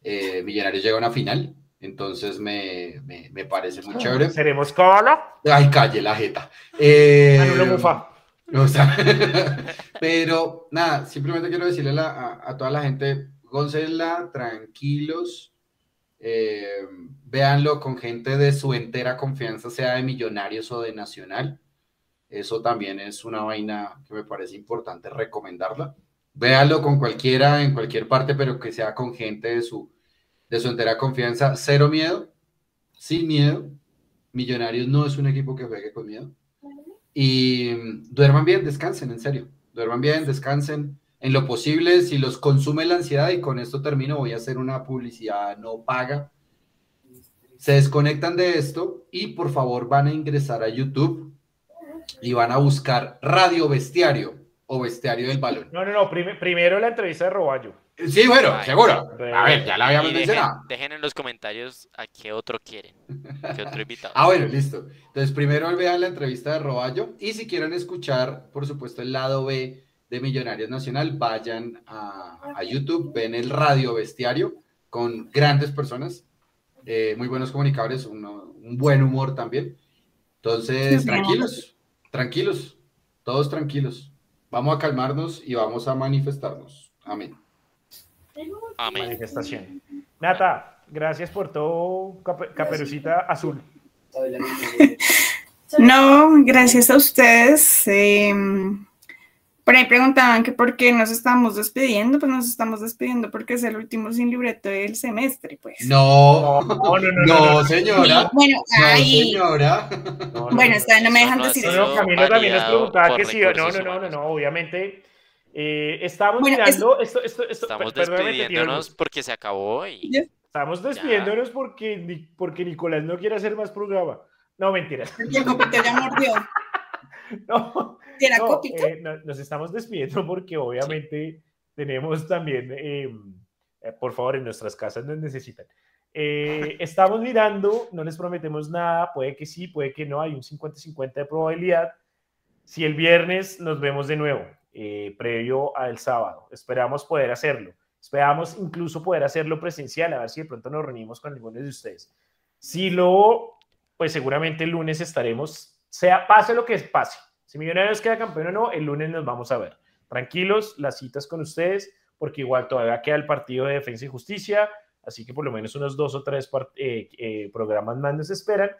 S2: eh, Millonarios llega a una final. Entonces me, me, parece muy chévere.
S1: ¿Seremos cola?
S2: Ay, calle la jeta. Eh,
S1: o
S2: sea, pero nada, simplemente quiero decirle a, a, toda la gente, góncela, tranquilos, eh, véanlo con gente de su entera confianza, sea de millonarios o de nacional. Eso también es una vaina que me parece importante recomendarla. Véanlo con cualquiera, en cualquier parte, pero que sea con gente de su, de su entera confianza. Cero miedo, sin miedo. Millonarios no es un equipo que juegue con miedo. Y duerman bien, descansen, en serio. Duerman bien, descansen en lo posible, si los consume la ansiedad, y con esto termino, voy a hacer una publicidad no paga. Se desconectan de esto y por favor van a ingresar a YouTube y van a buscar Radio Bestiario o bestiario del balón.
S1: No, no, no, primero la entrevista de Roballo.
S2: Sí, bueno, seguro. A ver, ya la habíamos mencionado.
S4: Dejen en los comentarios a qué otro quieren, qué otro invitado.
S2: ah, bueno, listo. Entonces, primero vean la entrevista de Roballo y si quieren escuchar, por supuesto, el lado B de Millonarios Nacional, vayan a, YouTube, ven el radio bestiario con grandes personas, eh, muy buenos comunicadores, un buen humor también. Entonces, tranquilos, tranquilos, todos tranquilos. Vamos a calmarnos y vamos a manifestarnos. Amén.
S4: Amén.
S1: Manifestación. Nata, gracias por todo, Caperucita Azul.
S3: No, gracias a ustedes. Eh, por ahí preguntaban que por qué nos estamos despidiendo, pues nos estamos despidiendo porque es el último sin libreto del semestre, pues.
S2: No, no, no, no, señora.
S3: bueno, ahí. señora. bueno, no me dejan decir
S1: eso. Camilo también nos preguntaba que sí, no, no, no, no, no, obviamente. Eh, estamos mirando esto, esto, esto,
S4: estamos despidiéndonos porque se acabó y...
S1: Estamos despidiéndonos porque, porque Nicolás no quiere hacer más programa. No, mentira.
S3: Porque el copito ya mordió.
S1: no, eh, nos estamos despidiendo porque obviamente tenemos también, em, eh, por favor, en nuestras casas nos necesitan. Eh, estamos mirando, no les prometemos nada, puede que sí, puede que no, hay un 50-50 de probabilidad. Si el viernes nos vemos de nuevo, previo al sábado, esperamos poder hacerlo. Esperamos incluso poder hacerlo presencial, a ver si de pronto nos reunimos con algunos de ustedes. Si lo, pues seguramente el lunes estaremos, sea pase lo que pase, si Millonarios queda campeón o no, el lunes nos vamos a ver. Tranquilos, las citas con ustedes, porque igual todavía queda el partido de Defensa y Justicia, así que por lo menos unos dos o tres eh, eh, programas más nos esperan.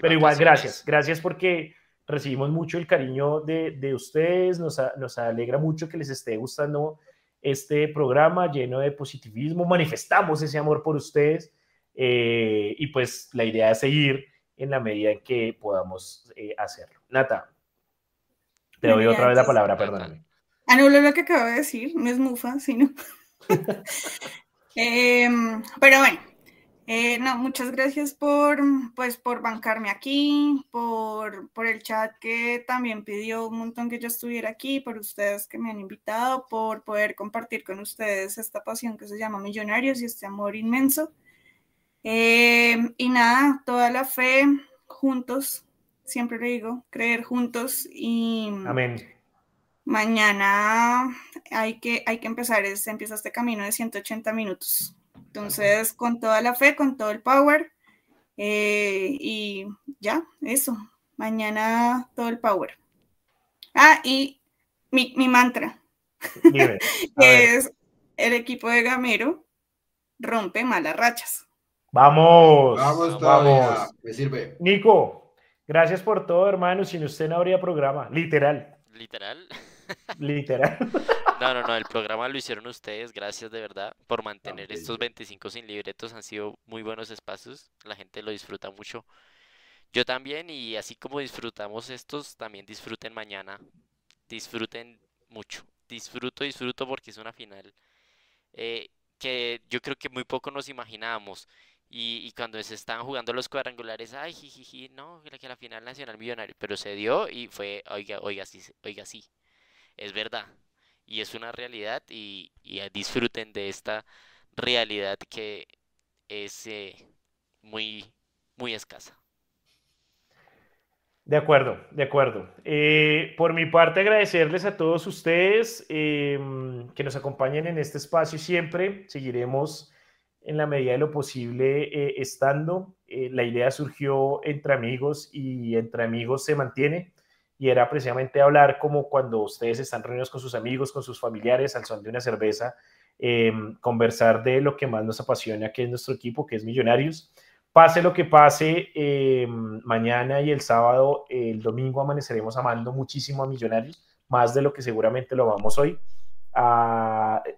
S1: Pero igual, gracias. Gracias porque recibimos mucho el cariño de, ustedes, nos, nos alegra mucho que les esté gustando este programa lleno de positivismo, manifestamos ese amor por ustedes eh, y pues la idea es seguir en la medida en que podamos hacerlo. Nata, te doy otra vez la palabra, perdóname.
S3: Anulo lo que acabo de decir, no es mufa, sino. Em, pero bueno, eh, no, muchas gracias por, pues, por bancarme aquí, por, por el chat que también pidió un montón que yo estuviera aquí, por ustedes que me han invitado, por poder compartir con ustedes esta pasión que se llama Millonarios y este amor inmenso. Em, y nada, toda la fe juntos siempre le digo, creer juntos y
S1: Amén.
S3: mañana hay que, hay que empezar, es, empieza este camino de 180 minutos. Entonces, con toda la fe, con todo el power eh, y ya, eso, mañana todo el power. Ah, y mi, mantra, que es el equipo de Gamero rompe malas rachas.
S1: Vamos,
S2: vamos, vamos. Me sirve.
S1: Nico, Gracias por todo, hermano. Sin usted no habría programa, literal.
S4: ¿Literal?
S1: Literal.
S4: No, no, no, el programa lo hicieron ustedes. Gracias de verdad por mantener estos 25 sin libretos. Han sido muy buenos espacios. La gente lo disfruta mucho. Yo también, y así como disfrutamos estos, también disfruten mañana. Disfruten mucho. Disfruto, disfruto porque es una final eh, que yo creo que muy poco nos imaginábamos. Y, cuando se estaban jugando los cuadrangulares, ay, jiji, no, que la final nacional millonario, pero se dio y fue, oiga, oiga, sí, oiga, sí, es verdad. Y es una realidad y, disfruten de esta realidad que es eh, muy, muy escasa.
S1: De acuerdo, de acuerdo. Eh, por mi parte, agradecerles a todos ustedes em, que nos acompañen en este espacio siempre. Seguiremos en la medida de lo posible eh, estando. Eh, la idea surgió entre amigos y entre amigos se mantiene y era precisamente hablar como cuando ustedes están reunidos con sus amigos, con sus familiares, al son de una cerveza, em, conversar de lo que más nos apasiona, que es nuestro equipo, que es Millonarios. Pase lo que pase, em, mañana y el sábado, el domingo amaneceremos amando muchísimo a Millonarios, más de lo que seguramente lo vamos hoy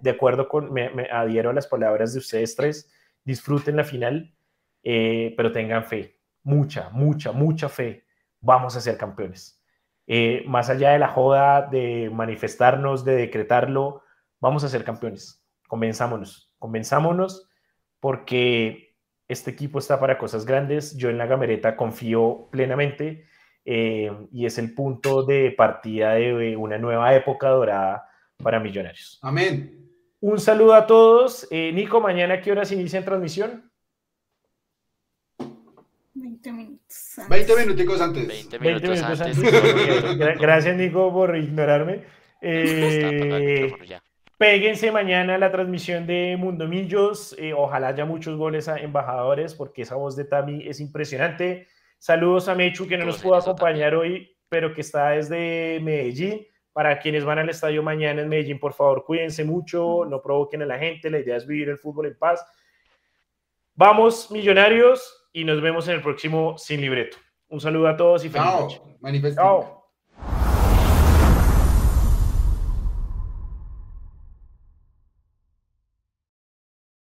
S1: de acuerdo con, me, adhiero a las palabras de ustedes tres, disfruten la final, eh, pero tengan fe, mucha, mucha, mucha fe, vamos a ser campeones. Eh, más allá de la joda, de manifestarnos, de decretarlo, vamos a ser campeones. Convenzámonos, convenzámonos porque este equipo está para cosas grandes. Yo en la gamereta confío plenamente eh, y es el punto de partida de una nueva época dorada para Millonarios.
S2: Amén.
S1: Un saludo a todos. Eh, Nico, mañana qué horas inicia transmisión?
S3: 20 minutos.
S2: 20 minuticos antes.
S4: 20
S1: 20
S4: minutos antes.
S1: antes. Gra- Gracias, Nico, por ignorarme. Eh. Péguense mañana a la transmisión de Mundo Millos. eh, ojalá haya muchos goles a embajadores, porque esa voz de Tami es impresionante. Saludos a Mechu, que no nos pudo acompañar hoy, pero que está desde Medellín. Para quienes van al estadio mañana en Medellín, por favor, cuídense mucho, no provoquen a la gente. La idea es vivir el fútbol en paz. Vamos, millonarios, y nos vemos en el próximo Sin Libreto. Un saludo a todos y feliz noche.
S2: Chao. Manifesting.
S1: Chao.